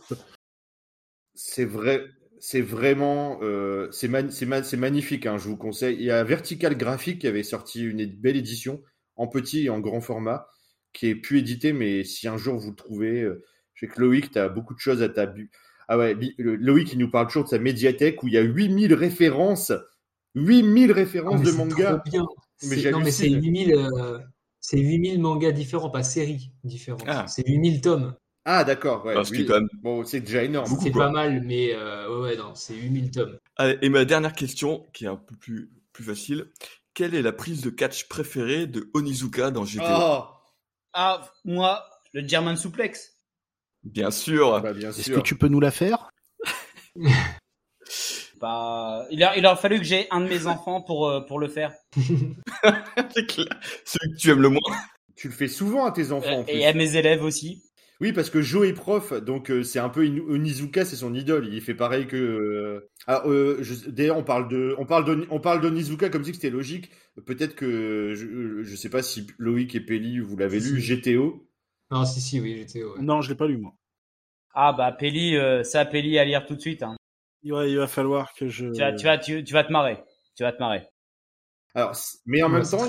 C'est vrai, c'est vraiment, euh, c'est man- magnifique. Hein, je vous conseille. Il y a Vertical Graphic qui avait sorti une belle édition en petit et en grand format, qui est plus édité, mais si un jour vous le trouvez, euh, je sais que Loïc, tu as beaucoup de choses à ta bu- Ah ouais, Loïc, il nous parle toujours de sa médiathèque où il y a 8000 références, 8000 Ah, références mais de c'est mangas. trop bien. Mais non, mais c'est j'hallucine. 8000, euh, c'est 8000 mangas différents, pas séries différentes. Ah. C'est 8000 tomes. Ah d'accord, ouais. Oui. quand même Bon, c'est déjà énorme. C'est pas mal, mais euh, ouais, ouais, non, c'est 8000 tomes. Allez, et ma dernière question, qui est un peu plus, plus facile. Quelle est la prise de catch préférée de Onizuka dans GTO Oh, Ah, moi, le German Suplex. Bien sûr. Bah, Est-ce que tu peux nous la faire? [LAUGHS] Bah, il, a, il aurait fallu que j'ai un de mes enfants pour, euh, pour le faire. [LAUGHS] C'est clair. Celui que tu aimes le moins. Tu le fais souvent à tes enfants en plus. Et à mes élèves aussi. Oui, parce que Joe est prof, donc euh, c'est un peu In- Onizuka, c'est son idole. Il fait pareil que. euh, Ah, euh, je- d'ailleurs, on parle de, on parle de, on parle d'Onizuka comme si c'était logique. Peut-être que je, je sais pas si Loïc et Pelli vous l'avez lu, si. GTO. Non, si, si, oui, j'étais. ouais. Non, je l'ai pas lu moi. Ah bah Peli, euh, ça Peli à lire tout de suite. Hein. Ouais, il va falloir que je. Tu, vas, tu, vas, tu, tu vas te marrer. Tu vas te marrer. Alors, mais en Ouais, même temps,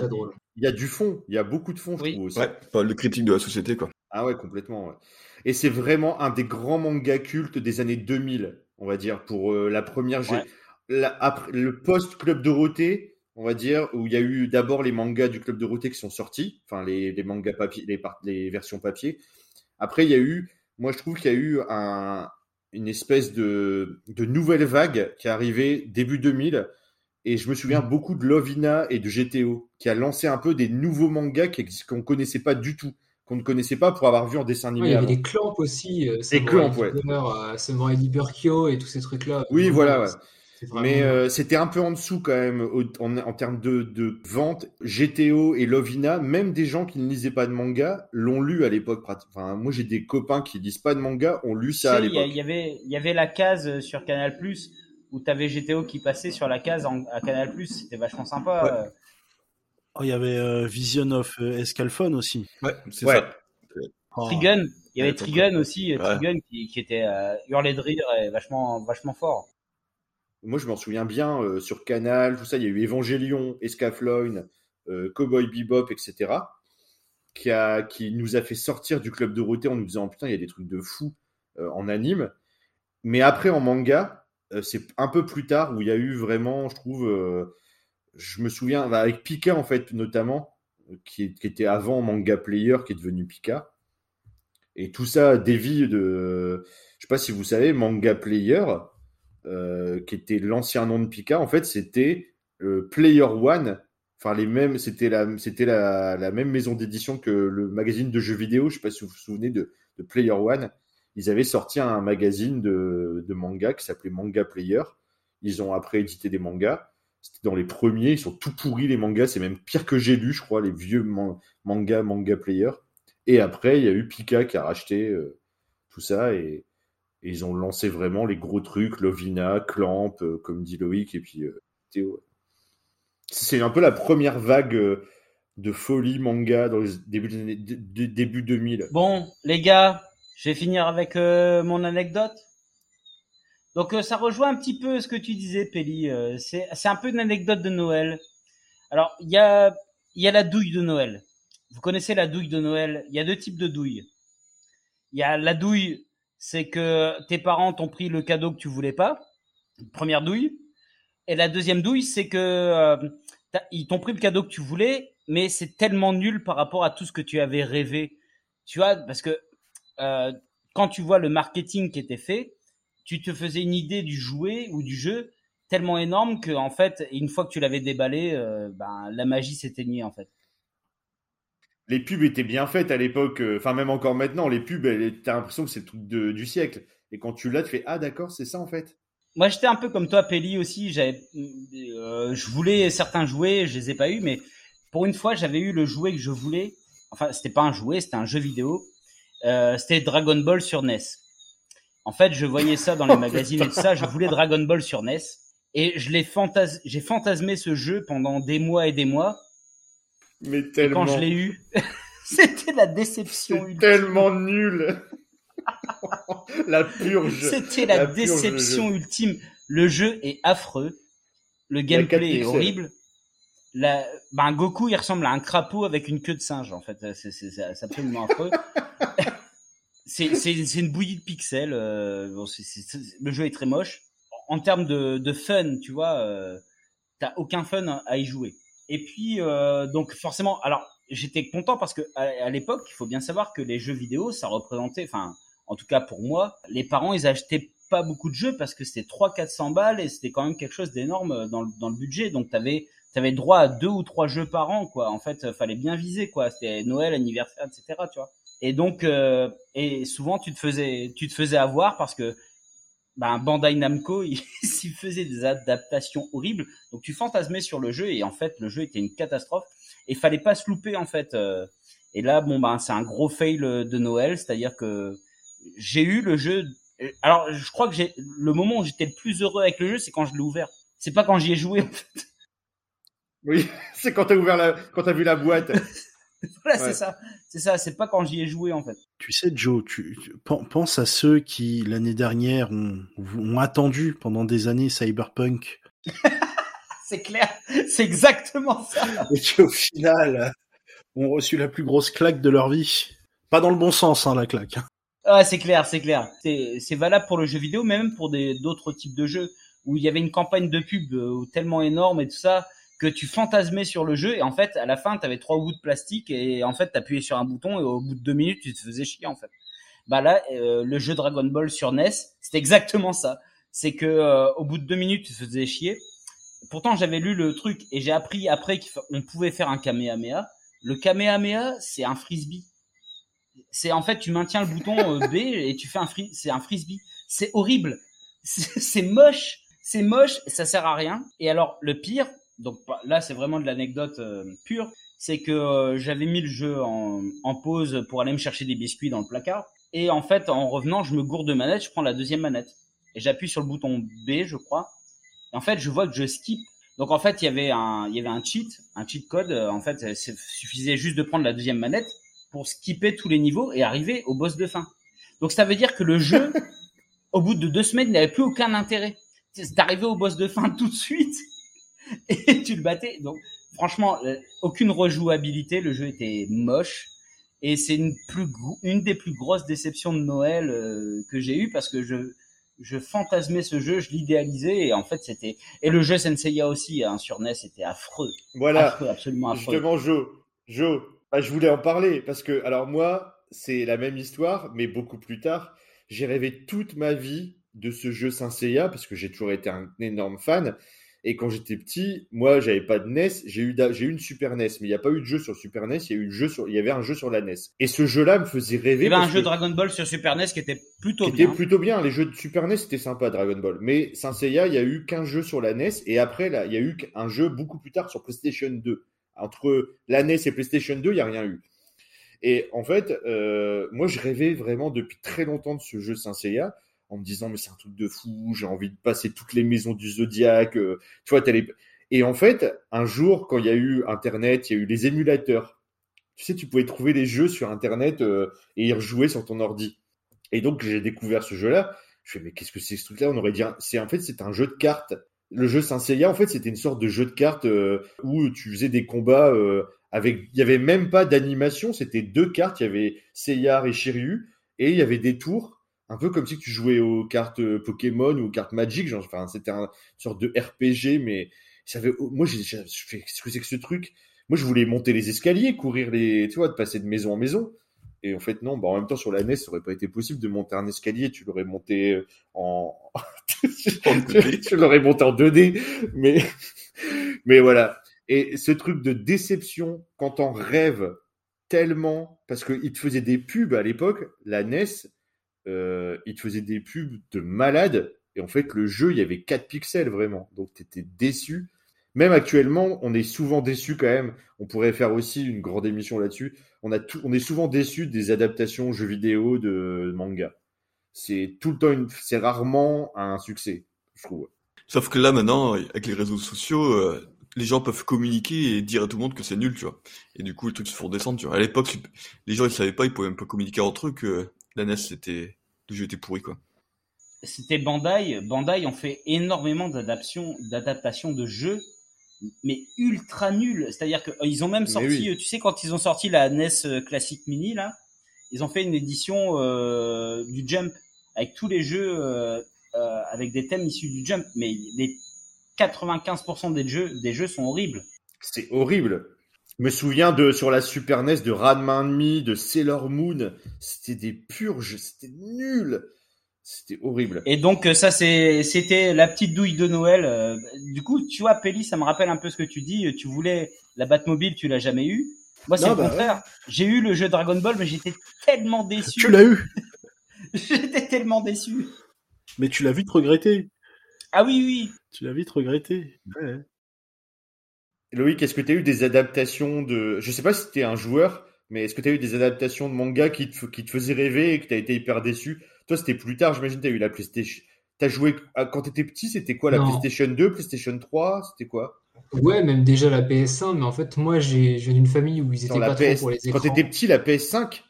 il y a du fond. Il y a beaucoup de fond, je Oui. trouve aussi. Ouais, pas le critique de la société, quoi. Ah ouais, complètement. ouais. Et c'est vraiment un des grands mangas cultes des années 2000, on va dire, pour euh, la première. gé- Ouais. la- après, le post-Club Dorothée, on va dire, où il y a eu d'abord les mangas du Club Dorothée qui sont sortis, enfin les, les mangas papier, les, les versions papier. Après, il y a eu, moi je trouve qu'il y a eu un, une espèce de, de nouvelle vague qui est arrivée début 2000. Et je me souviens beaucoup de Lovina et de GTO, qui a lancé un peu des nouveaux mangas qu'on connaissait pas du tout, qu'on ne connaissait pas pour avoir vu en dessin Ouais, animé. il y avait avant. les clamps aussi. euh, Samurai clamps, ouais. Euh, Samurai Deeper Kyo et tous ces trucs-là. Oui, Vraiment, voilà, ouais. Vraiment- Mais euh, c'était un peu en dessous quand même au- en, en termes de, de vente. GTO et Lovina, même des gens qui ne lisaient pas de manga, l'ont lu à l'époque. Enfin, moi j'ai des copains qui lisent pas de manga, ont lu ça à Tu sais, il y, a- l'époque. il y avait, il y avait la case sur Canal Plus où tu avais GTO qui passait sur la case en- à Canal Plus. C'était vachement sympa. Ouais. euh. Oh, il y avait euh, Vision of euh, Escalphone aussi. Ouais, c'est Ouais. ça. Oh. Trigun, il y avait Trigun aussi, Ouais. Trigun qui, qui était euh, hurlé de rire et vachement, vachement fort. Moi je m'en souviens bien euh, sur Canal, tout ça. Il y a eu Evangelion, Escafloin, euh, Cowboy Bebop, etc. Qui, nous a fait sortir du club Dorothée en nous disant putain il y a des trucs de fou euh, en anime. Mais après en manga, euh, c'est un peu plus tard où il y a eu vraiment, je trouve, je me souviens bah, avec Pika en fait notamment, qui, qui était avant Manga Player, qui est devenu Pika. Et tout ça dévie de, je sais pas si vous savez, Manga Player, euh, qui était l'ancien nom de Pika, en fait c'était euh, Player One. Enfin les mêmes, c'était la, c'était la, même maison d'édition que le magazine de jeux vidéo. Je sais pas si vous vous souvenez de, Player One ils avaient sorti un magazine de, de manga qui s'appelait Manga Player. Ils ont après édité des mangas. C'était dans les premiers, ils sont tout pourris les mangas, c'est même pire que j'ai lu, je crois, les vieux man- mangas Manga Player. Et après, il y a eu Pika qui a racheté euh, tout ça et, et ils ont lancé vraiment les gros trucs, Lovina, Clamp, euh, comme dit Loïc, et puis euh, Théo. C'est un peu la première vague euh, de folie manga dans les débuts, des années- début 2000. Bon, les gars, je vais finir avec mon anecdote. Donc ça rejoint un petit peu ce que tu disais, Pelli. c'est un peu une anecdote de Noël. Alors il y a y a la douille de Noël. Vous connaissez la douille de Noël? Il y a deux types de douilles. Il y a la douille, c'est que tes parents t'ont pris le cadeau que tu voulais pas. Première douille. Et la deuxième douille, c'est que euh, ils t'ont pris le cadeau que tu voulais, mais c'est tellement nul par rapport à tout ce que tu avais rêvé. Tu vois, parce que euh, quand tu vois le marketing qui était fait, tu te faisais une idée du jouet ou du jeu tellement énorme que en fait, une fois que tu l'avais déballé, euh, ben la magie s'éteignait en fait. Les pubs étaient bien faites à l'époque, euh, enfin même encore maintenant, les pubs, t'as l'impression que c'est le truc de- du siècle. Et quand tu l'as, tu fais ah d'accord, c'est ça en fait. Moi, j'étais un peu comme toi, Pelli aussi. J'avais, euh, je voulais certains jouets, je les ai pas eu, mais pour une fois, j'avais eu le jouet que je voulais. Enfin, c'était pas un jouet, c'était un jeu vidéo. Euh, c'était Dragon Ball sur NES. En fait, je voyais ça dans les [LAUGHS] magazines et tout ça. Je voulais Dragon Ball sur NES et je l'ai fantas, j'ai fantasmé ce jeu pendant des mois et des mois. Mais Et tellement, quand je l'ai eu, [LAUGHS] c'était la déception. tellement nul. [LAUGHS] la purge. C'était la, déception ultime. Le jeu est affreux. Le gameplay est horrible. La, ben, Goku, il ressemble à un crapaud avec une queue de singe, en fait. C'est, absolument affreux. [LAUGHS] c'est, une bouillie de pixels. euh, bon, le jeu est très moche. En termes de, de fun, tu vois, euh, t'as aucun fun à y jouer. Et puis, euh, donc forcément, alors j'étais content parce que à, l'époque, il faut bien savoir que les jeux vidéo, ça représentait, enfin, en tout cas pour moi, les parents, ils achetaient pas beaucoup de jeux parce que c'était 300-400 balles et c'était quand même quelque chose d'énorme dans le, dans le budget. Donc t'avais avais droit à deux ou trois jeux par an, quoi. En fait, fallait bien viser, quoi. C'était Noël, anniversaire, etc. Tu vois. Et donc, euh, et souvent tu te faisais, tu te faisais avoir parce que ben, Bandai Namco, [LAUGHS] il, il faisait des adaptations horribles. Donc tu fantasmais sur le jeu et en fait le jeu était une catastrophe. Et fallait pas se louper en fait. euh. Et là, bon ben c'est un gros fail de Noël, c'est-à-dire que j'ai eu le jeu. Alors je crois que j'ai le moment où j'étais le plus heureux avec le jeu, c'est quand je l'ai ouvert. C'est pas quand j'y ai joué. En fait. Oui, [LAUGHS] c'est quand t'as ouvert la, quand t'as vu la boîte. [LAUGHS] [LAUGHS] voilà, Ouais. c'est ça. C'est ça. C'est pas quand j'y ai joué en fait. Tu sais, Joe, tu, tu- pen- pense à ceux qui, l'année dernière, ont, ont attendu pendant des années Cyberpunk. [LAUGHS] C'est clair. C'est exactement ça. [LAUGHS] Et qui, au final, ont reçu la plus grosse claque de leur vie. Pas dans le bon sens, hein, la claque. Ah, c'est clair, c'est clair. C'est valable pour le jeu vidéo, mais même pour des d'autres types de jeux où il y avait une campagne de pub euh, tellement énorme et tout ça que tu fantasmais sur le jeu et en fait à la fin tu avais trois bouts de plastique et en fait t'appuyais sur un bouton et au bout de deux minutes tu te faisais chier en fait. Bah là euh, le jeu Dragon Ball sur NES c'était exactement ça. C'est que euh, au bout de deux minutes tu te faisais chier. Pourtant j'avais lu le truc et j'ai appris après qu'on pouvait faire un Kamehameha. Le Kamehameha c'est un frisbee c'est en fait tu maintiens le bouton euh, B et tu fais un fri c'est un frisbee. C'est horrible. [LAUGHS] C'est c'est moche, c'est moche, ça sert à rien. Et alors le pire, donc là c'est vraiment de l'anecdote euh, pure, c'est que euh, j'avais mis le jeu en, en pause pour aller me chercher des biscuits dans le placard et en fait en revenant, je me gourde de manette, je prends la deuxième manette et j'appuie sur le bouton B, je crois. Et en fait, je vois que je skip donc en fait, il y avait un, il y avait un cheat, un cheat code. euh, En fait, il suffisait juste de prendre la deuxième manette pour skipper tous les niveaux et arriver au boss de fin. Donc ça veut dire que le jeu, [LAUGHS] au bout de deux semaines, n'avait plus aucun intérêt. C'est arrivé au boss de fin [LAUGHS] tout de suite [LAUGHS] et tu le battais. Donc franchement, euh, aucune rejouabilité. Le jeu était moche et c'est une plus une des plus grosses déceptions de Noël euh, que j'ai eu parce que je je fantasmais ce jeu, je l'idéalisais et en fait c'était et le jeu Senseiya aussi hein, sur NES était affreux, Voilà. affreux, absolument affreux. Justement, Joe, Joe, ah, je voulais en parler parce que, alors moi, c'est la même histoire, mais beaucoup plus tard. J'ai rêvé toute ma vie de ce jeu Saint Seiya parce que j'ai toujours été un énorme fan. Et quand j'étais petit, moi, j'avais pas de NES. J'ai eu, j'ai eu une Super NES, mais il n'y a pas eu de jeu sur Super NES. Il y a eu le jeu sur, il y avait un jeu sur la NES. Et ce jeu-là me faisait rêver. Il y avait un jeu que- Dragon Ball sur Super NES qui était plutôt qui bien. était plutôt bien. Les jeux de Super NES, c'était sympa, Dragon Ball. Mais Saint Seiya, il y a eu qu'un jeu sur la NES. Et après, là, il y a eu un jeu beaucoup plus tard sur PlayStation 2. Entre la NES et PlayStation 2, il n'y a rien eu. Et en fait, euh, moi, je rêvais vraiment depuis très longtemps de ce jeu Saint Seiya, en me disant, mais c'est un truc de fou, j'ai envie de passer toutes les maisons du Zodiac. euh, tu vois, les- Et en fait, un jour, quand il y a eu Internet, il y a eu les émulateurs. Tu sais, tu pouvais trouver les jeux sur Internet euh, et y rejouer sur ton ordi. Et donc, j'ai découvert ce jeu-là. Je fais, mais qu'est-ce que c'est ce truc-là? On aurait dit, c'est en fait, c'est un jeu de cartes. Le jeu Saint en fait, c'était une sorte de jeu de cartes euh, où tu faisais des combats avec. Il y avait même pas d'animation, c'était deux cartes. Il y avait Seiya et Shiryu, et il y avait des tours, un peu comme si tu jouais aux cartes euh, Pokémon ou aux cartes Magic. Genre, enfin, c'était un- une sorte de RPG, mais ça avait. Moi, j'ai, je fais, qu'est-ce que c'est que ce truc? Moi, je voulais monter les escaliers, courir les, tu vois, de passer de maison en maison. Et en fait, non, bah, en même temps, sur la NES, ça aurait pas été possible de monter un escalier. Tu l'aurais monté euh, en. [LAUGHS] tu, tu l'aurais monté en 2D. Mais, mais voilà. Et ce truc de déception, quand on rêve tellement. Parce qu'il te faisait des pubs à l'époque, la NES, euh, il te faisait des pubs de malade. Et en fait, le jeu, il y avait 4 pixels vraiment. Donc, tu étais déçu. Même actuellement, on est souvent déçu quand même. On pourrait faire aussi une grande émission là-dessus. On, on est souvent déçu des adaptations jeux vidéo de manga. C'est tout le temps, c'est rarement un succès, je trouve. Sauf que là, maintenant, avec les réseaux sociaux, euh, les gens peuvent communiquer et dire à tout le monde que c'est nul, tu vois. Et du coup, les trucs se font descendre. À l'époque, les gens, ils savaient pas, ils pouvaient même pas communiquer entre eux que la NES, c'était, le jeu était pourri, quoi. C'était Bandai. Bandai ont fait énormément d'adaptations, d'adaptations de jeux, mais ultra nuls. C'est-à-dire qu'ils ont même Mais sorti, oui. euh, tu sais, quand ils ont sorti la NES Classic Mini, là, ils ont fait une édition euh, du Jump avec tous les jeux euh, euh, avec des thèmes issus du Jump, mais les 95% des jeux, des jeux sont horribles. C'est horrible. Je me souviens de sur la Super NES de Ranma Me, de Sailor Moon. C'était des purges, c'était nul. C'était horrible. Et donc euh, ça c'est c'était la petite douille de Noël. Euh, Du coup, tu vois, Pelli, ça me rappelle un peu ce que tu dis. Tu voulais la Batmobile, tu l'as jamais eu. Moi, c'est Non, le bah, contraire. J'ai eu le jeu Dragon Ball, mais j'étais tellement déçu. Tu l'as eu, [LAUGHS] J'étais tellement déçu. mais tu l'as vite regretté. Ah oui, oui. Tu l'as vite regretté. Ouais. Loïc, est-ce que tu as eu des adaptations de. Je sais pas si tu es un joueur, mais est-ce que tu as eu des adaptations de manga qui te, qui te faisaient rêver et que tu as été hyper déçu? Toi, c'était plus tard, j'imagine, tu as eu la PlayStation. T'as joué à- quand t'étais petit, c'était quoi la Non. PlayStation 2, PlayStation 3, c'était quoi? Ouais, même déjà la PS1, mais en fait, moi, j'ai, je viens d'une famille où ils étaient Dans la pas PS... trop pour les Quand écrans. t'étais petit, la PS5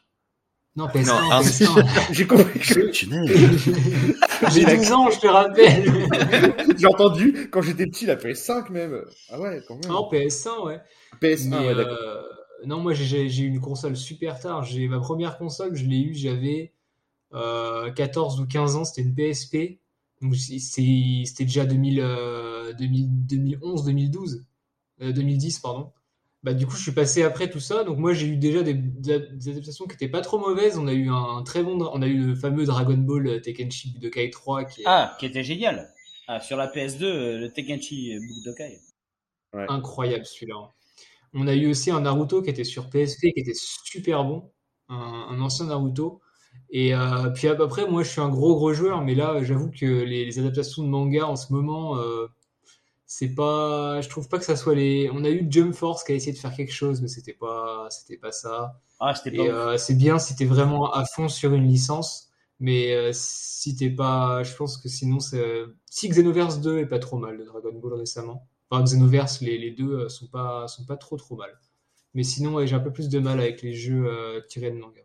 Non, PS1, Non, un. PS1. [LAUGHS] J'ai compris. que- [LAUGHS] j'ai 12 ans, je te rappelle. J'ai entendu quand j'étais petit la PS5 même. Ah ouais, quand même. non, PS1, ouais. PS1, Mais, ouais, d'accord. euh, non, moi j'ai- eu une console super tard. J'ai ma première console, je l'ai eue, j'avais euh, 14 ou 15 ans, c'était une PSP. Donc c'était déjà 2000, euh, 2000 2011, 2012, euh, 2010 pardon. Bah du coup je suis passé après tout ça. Donc moi j'ai eu déjà des, adaptations qui étaient pas trop mauvaises. On a eu un très bon, on a eu le fameux Dragon Ball euh, Tenkaichi Budokai 3 qui est Ah, qui était génial. Ah, sur la PS2, euh, le Tenkaichi Budokai. incroyable celui-là. On a eu aussi un Naruto qui était sur PSP, qui était super bon, un, un ancien Naruto. Et euh, puis après, moi je suis un gros gros joueur, mais là j'avoue que les, les adaptations de manga en ce moment, euh, c'est pas, je trouve pas que ça soit les. On a eu Jump Force qui a essayé de faire quelque chose, mais c'était pas, c'était pas ça. Ah, c'était pas Et euh, c'est bien si t'es vraiment à fond sur une licence, mais euh, si t'es pas, je pense que sinon c'est. Si Xenoverse 2 est pas trop mal de Dragon Ball récemment. Enfin, Xenoverse, les, les deux euh, sont pas, sont pas trop trop mal. Mais sinon, ouais, j'ai un peu plus de mal avec les jeux euh, tirés de manga.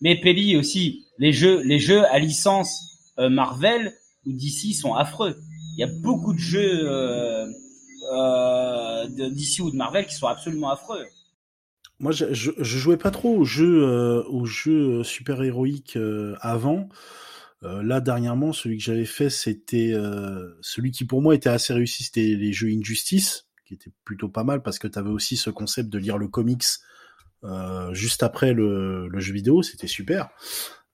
Mais Peli aussi, les jeux, les jeux à licence euh, Marvel ou DC sont affreux. Il y a beaucoup de jeux euh, euh, DC ou de Marvel qui sont absolument affreux. Moi, je, je, je jouais pas trop aux jeux, euh, aux jeux super héroïques euh, avant. Euh, là, dernièrement, celui que j'avais fait, c'était euh, celui qui pour moi était assez réussi, c'était les jeux Injustice, qui était plutôt pas mal parce que tu avais aussi ce concept de lire le comics euh, juste après le, le jeu vidéo, c'était super.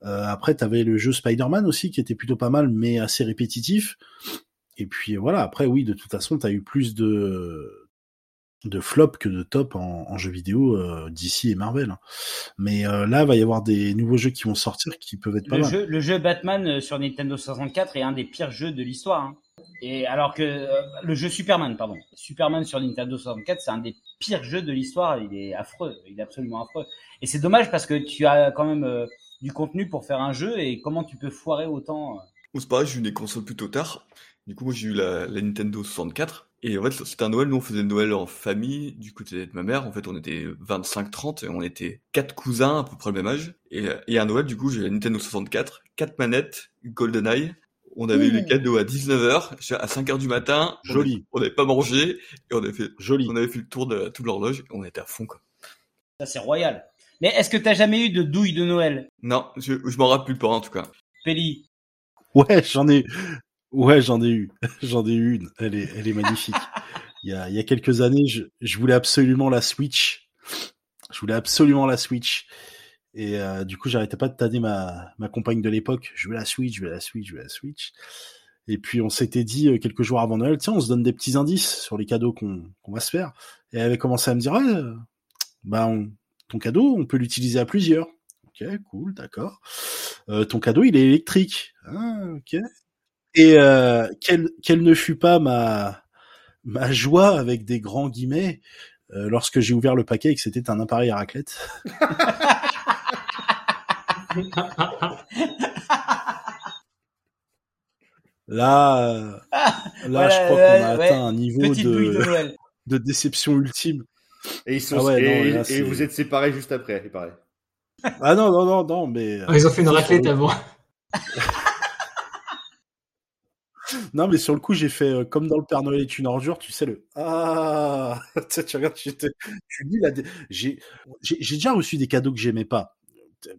Euh, après, tu avais le jeu Spider-Man aussi, qui était plutôt pas mal, mais assez répétitif. Et puis voilà, après, oui, de toute façon, tu as eu plus de de flop que de top en, en jeux vidéo euh, d'ici et Marvel. Mais euh, là, il va y avoir des nouveaux jeux qui vont sortir qui peuvent être pas Le mal. jeu, le jeu Batman euh, sur Nintendo 64 est un des pires jeux de l'histoire. hein. Et alors que euh, le jeu Superman, pardon, Superman sur Nintendo 64, c'est un des pires jeux de l'histoire. Il est affreux, il est absolument affreux. Et c'est dommage parce que tu as quand même euh, du contenu pour faire un jeu et comment tu peux foirer autant. Moi, c'est pareil, j'ai eu des consoles plutôt tard. Du coup, moi, j'ai eu la, la Nintendo 64. Et en fait, c'était un Noël, nous, on faisait Noël en famille, du côté de ma mère. En fait, on était 25-30 et on était quatre cousins, à peu près le même âge. Et, et à Noël, du coup, j'ai la Nintendo 64, quatre manettes, GoldenEye. On avait eu les cadeaux à 19h, à 5h du matin. Joli. On n'avait pas mangé et on avait fait, Joli. on avait fait le tour de toute l'horloge et on était à fond, quoi. Ça c'est royal. Mais est-ce que t'as jamais eu de douille de Noël, Non, je, je m'en rappelle pas, en tout cas. Peli Ouais, j'en ai, ouais, j'en ai eu, [LAUGHS] j'en ai eu une. Elle est, magnifique. il y a, quelques années, je, voulais absolument la Switch. Je voulais absolument la Switch. Et euh, du coup, j'arrêtais pas de tanner ma, compagne de l'époque. Je veux la Switch, je veux la Switch, je veux la Switch. Et puis on s'était dit euh, quelques jours avant Noël, tiens, on se donne des petits indices sur les cadeaux qu'on va se faire. Et elle avait commencé à me dire, bah on- ton cadeau, on peut l'utiliser à plusieurs. Ok, cool, d'accord. Euh, ton cadeau, il est électrique. Ah, ok. Et euh, quelle, quelle ne fut pas ma ma joie avec des grands guillemets euh, lorsque j'ai ouvert le paquet et que c'était un appareil à raclette. [LAUGHS] Là, euh, là, Voilà, je crois ouais, qu'on a ouais. atteint un niveau de de, déception ultime. Et, ils sont, Ah ouais, et, non, là, et c'est- vous êtes séparés juste après, il paraît. Ah non, non, non, non, mais Ah, Ils ont fait une raclette avant. [LAUGHS] non, mais sur le coup, j'ai fait euh, comme dans le Père Noël est une ordure, tu sais le ah, [LAUGHS] tu sais, tu regardes, tu, j'ai, déjà reçu des cadeaux que j'aimais pas.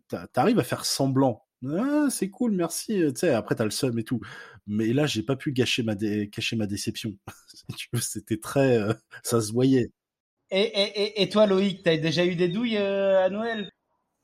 T'a- T'arrives à faire semblant. Ah, c'est cool, merci. Tu sais, après t'as le seum et tout. Mais là, j'ai pas pu gâcher ma dé- cacher ma déception. [LAUGHS] C'était très, euh, ça se voyait. Et, et, et, et toi Loïc, t'as déjà eu des douilles euh, à Noël?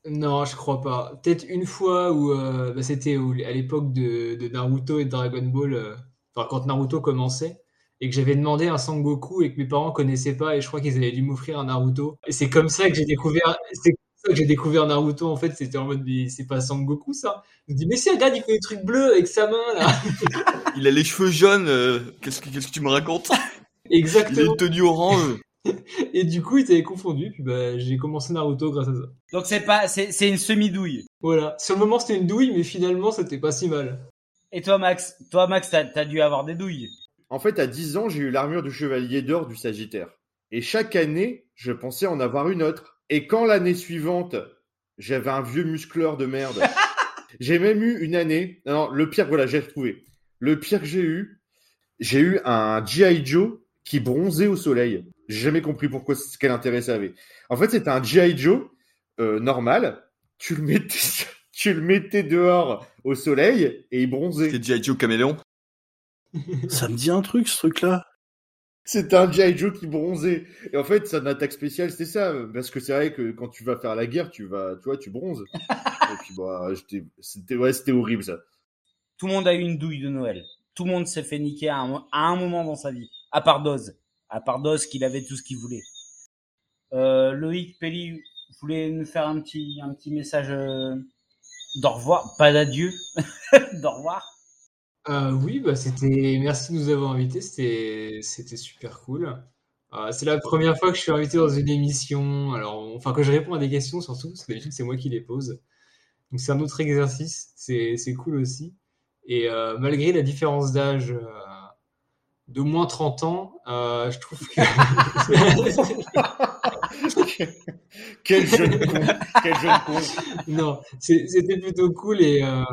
Non, je crois pas. Peut-être une fois où euh, bah, c'était à l'époque de, de Naruto et de Dragon Ball, euh, enfin quand Naruto commençait, et que j'avais demandé un Sangoku et que mes parents connaissaient pas et je crois qu'ils avaient dû m'offrir un Naruto. Et c'est comme ça que j'ai découvert, c'est comme ça que j'ai découvert Naruto en fait. C'était en mode, mais c'est pas Sangoku ça. Je me dis, mais si, regarde, il fait des trucs bleus avec sa main là. [LAUGHS] Il a les cheveux jaunes. euh, qu'est-ce que qu'est-ce que tu me racontes? [LAUGHS] Il Exactement. est tenu orange. [LAUGHS] Et du coup, ils t'avaient confondu. Puis bah, j'ai commencé Naruto grâce à ça. Donc c'est pas, c'est c'est une semi-douille. Voilà. Sur le moment, c'était une douille, mais finalement, c'était pas si mal. Et toi, Max, toi, Max, t'as as dû avoir des douilles. En fait, à 10 ans, j'ai eu l'armure du chevalier d'or du Sagittaire. Et chaque année, je pensais en avoir une autre. Et quand l'année suivante, j'avais un vieux muscleur de merde. [LAUGHS] j'ai même eu une année. Non, le pire, voilà, j'ai retrouvé. Le pire que j'ai eu, j'ai eu un G.I. Joe qui bronzait au soleil. J'ai jamais compris pourquoi, quel intérêt ça avait. En fait, c'était un G.I. Joe euh, normal. Tu le mettais, [LAUGHS] tu le mettais dehors au soleil et il bronzait. C'est G.I. Joe Caméléon. [LAUGHS] Ça me dit un truc, ce truc-là. C'est un G.I. Joe qui bronzait. Et en fait, son attaque spéciale, c'était ça. Parce que c'est vrai que quand tu vas faire la guerre, tu vas, tu vois, tu bronzes. [LAUGHS] Et puis, bah, c'était, ouais, c'était horrible, ça. Tout le monde a eu une douille de Noël. Tout le monde s'est fait niquer à un, mo- à un moment dans sa vie. À part Doz. À part Doz, qu'il avait tout ce qu'il voulait. Euh, Loïc, Pelli, vous voulez nous faire un petit, un petit message euh, d'au revoir, pas d'adieu, [LAUGHS] d'au revoir. Euh, oui, bah c'était. Merci de nous avoir invités. C'était, c'était super cool. Euh, c'est la première fois que je suis invité dans une émission. Alors, enfin, que je réponds à des questions surtout, parce que d'habitude c'est moi qui les pose. Donc c'est un autre exercice. C'est, c'est cool aussi. Et euh, malgré la différence d'âge de moins 30 ans, je trouve que [LAUGHS] [LAUGHS] [LAUGHS] Quel jeune con. Quel jeune con. non, c'était plutôt cool. Et euh,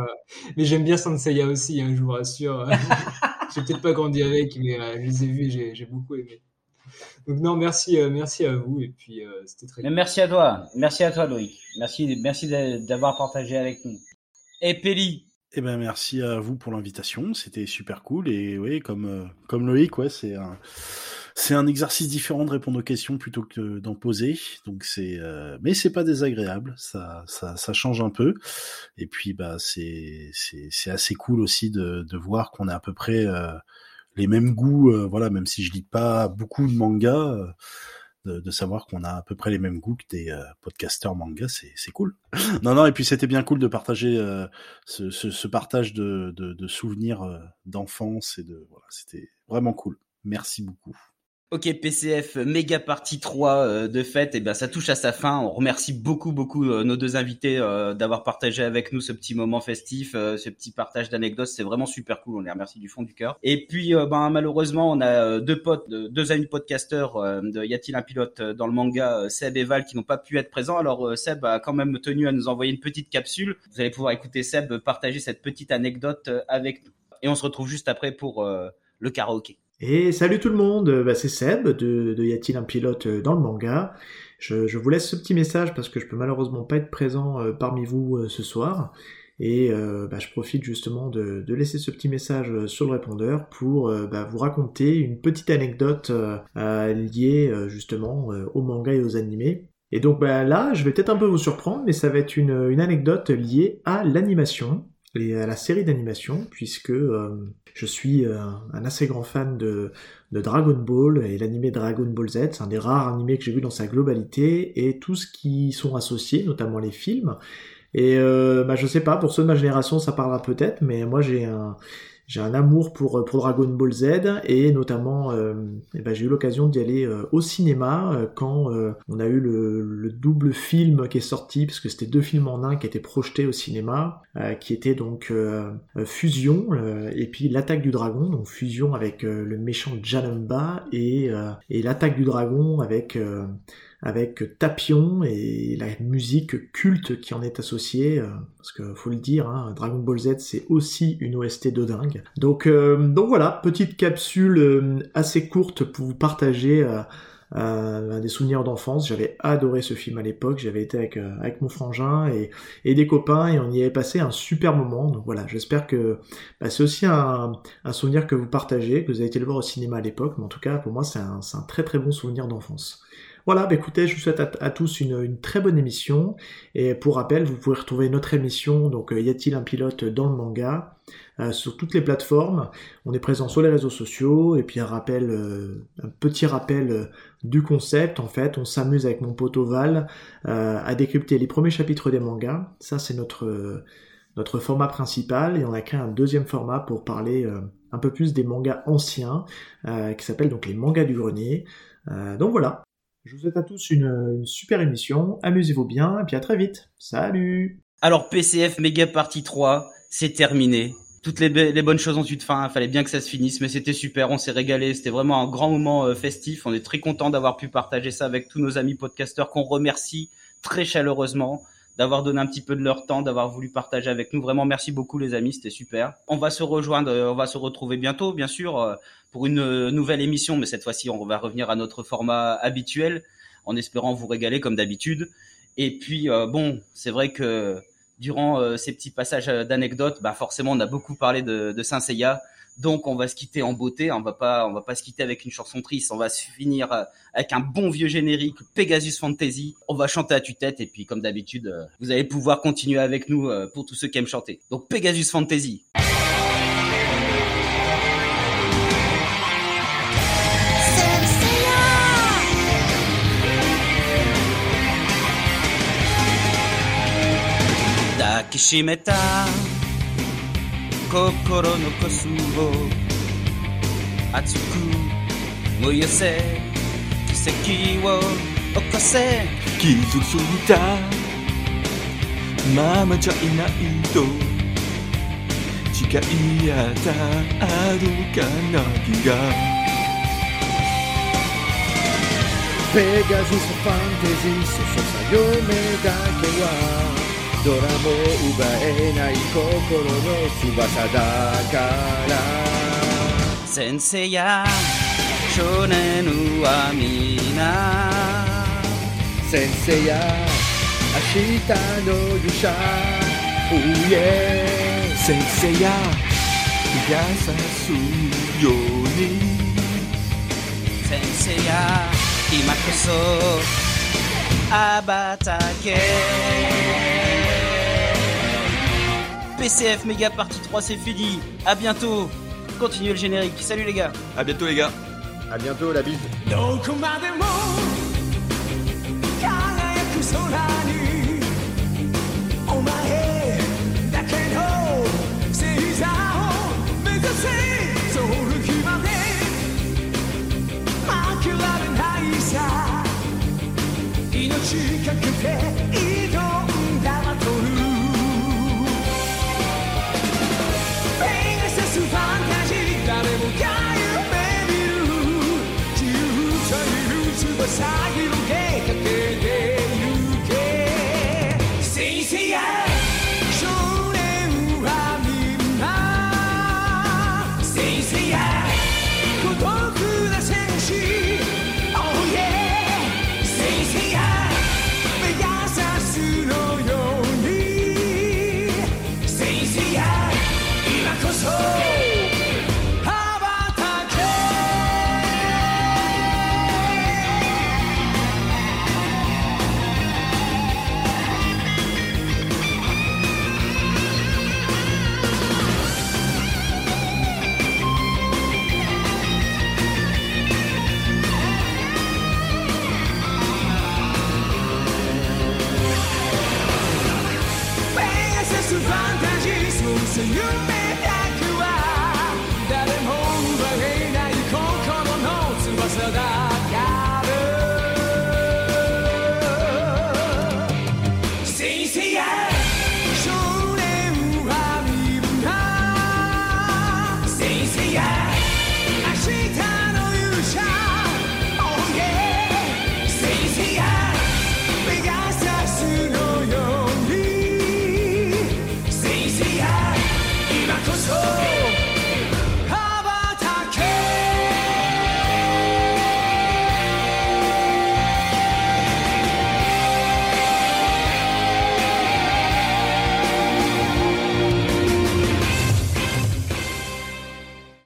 mais j'aime bien Sanseiya aussi, hein, je vous rassure. [LAUGHS] j'ai peut-être pas grandi avec, mais euh, je les ai vus et j'ai, beaucoup aimé. Donc non, merci, euh, merci à vous. Et puis euh, c'était très Mais cool. merci à toi, merci à toi Loïc. Merci, merci d'a- d'avoir partagé avec nous. Et Pelli, Eh ben merci à vous pour l'invitation, c'était super cool et oui comme euh, comme Loïc ouais c'est un c'est un exercice différent de répondre aux questions plutôt que d'en poser donc c'est euh, mais c'est pas désagréable ça ça ça change un peu et puis bah c'est c'est assez cool aussi de de voir qu'on a à peu près euh, les mêmes goûts euh, voilà même si je lis pas beaucoup de mangas euh, de, de savoir qu'on a à peu près les mêmes goûts que des euh, podcasteurs manga c'est c'est cool [LAUGHS] non non et puis c'était bien cool de partager euh, ce, ce, ce partage de, de, de souvenirs euh, d'enfance et de voilà, c'était vraiment cool. Merci beaucoup. Ok, PCF, méga partie 3 euh, de fête, et ben ça touche à sa fin. On remercie beaucoup, beaucoup euh, nos deux invités euh, d'avoir partagé avec nous ce petit moment festif, euh, ce petit partage d'anecdotes. C'est vraiment super cool. On les remercie du fond du cœur. Et puis, euh, ben malheureusement, on a euh, deux potes, euh, deux amis podcasteurs euh, de Y a-t-il un pilote euh, dans le manga, euh, Seb et Val, qui n'ont pas pu être présents. Alors euh, Seb a quand même tenu à nous envoyer une petite capsule. Vous allez pouvoir écouter Seb partager cette petite anecdote euh, avec nous. Et on se retrouve juste après pour euh, le karaoké. Et salut tout le monde, bah, c'est Seb de, de Y a-t-il un pilote euh, dans le manga. Je, vous laisse ce petit message parce que je peux malheureusement pas être présent euh, parmi vous euh, ce soir. Et bah, je profite justement de, laisser ce petit message sur le répondeur pour bah, vous raconter une petite anecdote liée justement au manga et aux animés. Et donc bah, là, je vais peut-être un peu vous surprendre, mais ça va être une anecdote liée à l'animation à la série d'animation, puisque euh, je suis euh, un assez grand fan de, de Dragon Ball et l'animé Dragon Ball Z. C'est un des rares animés que j'ai vu dans sa globalité et tout ce qui y sont associés, notamment les films. Et euh, bah, je sais pas, pour ceux de ma génération, ça parlera peut-être, mais moi j'ai un j'ai un amour pour, pour Dragon Ball Z et notamment euh, eh ben, j'ai eu l'occasion d'y aller euh, au cinéma euh, quand euh, on a eu le, le double film qui est sorti parce que c'était deux films en un qui étaient projetés au cinéma euh, qui étaient donc euh, euh, Fusion euh, et puis l'attaque du dragon donc Fusion avec euh, le méchant Janemba et, euh, et l'attaque du dragon avec euh, avec Tapion et la musique culte qui en est associée, euh, parce que faut le dire, hein, Dragon Ball Z c'est aussi une OST de dingue. Donc, euh, donc voilà, petite capsule euh, assez courte pour vous partager euh, euh, des souvenirs d'enfance. J'avais adoré ce film à l'époque, j'avais été avec, euh, avec mon frangin et, et des copains et on y avait passé un super moment. Donc voilà, j'espère que bah, c'est aussi un, un souvenir que vous partagez, que vous avez été le voir au cinéma à l'époque, mais en tout cas pour moi c'est un, un très très bon souvenir d'enfance. Voilà, bah écoutez, je vous souhaite à, tous une, très bonne émission. Et pour rappel, vous pouvez retrouver notre émission, donc Y a-t-il un pilote dans le manga euh, sur toutes les plateformes. On est présent sur les réseaux sociaux et puis un rappel, euh, un petit rappel euh, du concept. En fait, on s'amuse avec mon pote Oval à décrypter les premiers chapitres des mangas. Ça, c'est notre notre format principal et on a créé un deuxième format pour parler un peu plus des mangas anciens qui s'appelle donc les mangas du grenier. donc voilà. Je vous souhaite à tous une, super émission. Amusez-vous bien et puis à très vite. Salut. Alors PCF Mega Partie 3, c'est terminé toutes les, bonnes choses ont eu de fin. Fallait bien que ça se finisse, mais c'était super. On s'est régalé. C'était vraiment un grand moment euh, festif. On est très content d'avoir pu partager ça avec tous nos amis podcasteurs qu'on remercie très chaleureusement d'avoir donné un petit peu de leur temps, d'avoir voulu partager avec nous. Vraiment, merci beaucoup les amis, c'était super. On va se rejoindre, euh, on va se retrouver bientôt, bien sûr, euh, pour une nouvelle émission, mais cette fois-ci, on va revenir à notre format habituel, en espérant vous régaler comme d'habitude. Et puis, bon, c'est vrai que durant euh, ces petits passages euh, d'anecdotes, bah forcément on a beaucoup parlé de, de Saint Seiya, donc on va se quitter en beauté, on va pas on va pas se quitter avec une chanson triste, on va se finir euh, avec un bon vieux générique Pegasus Fantasy. On va chanter à tue-tête et puis comme d'habitude, euh, vous allez pouvoir continuer avec nous euh, pour tous ceux qui aiment chanter. Donc Pegasus Fantasy. 心のコスを熱く燃やせ。奇跡を起こせ。傷ついた。ままじゃいないと。誓い合ったあるかなきが。ペガジスファンタジーそそさ夢だけはドラも奪えない心の翼だから。先生や少年は皆。先生や明日の勇者。Oh yeah 先生や優しいように。先生や今こそ羽ばたけ PCF Méga partie 3, c'est fini. À bientôt. Continuez le générique. Salut les gars. À bientôt les gars. À bientôt la bise.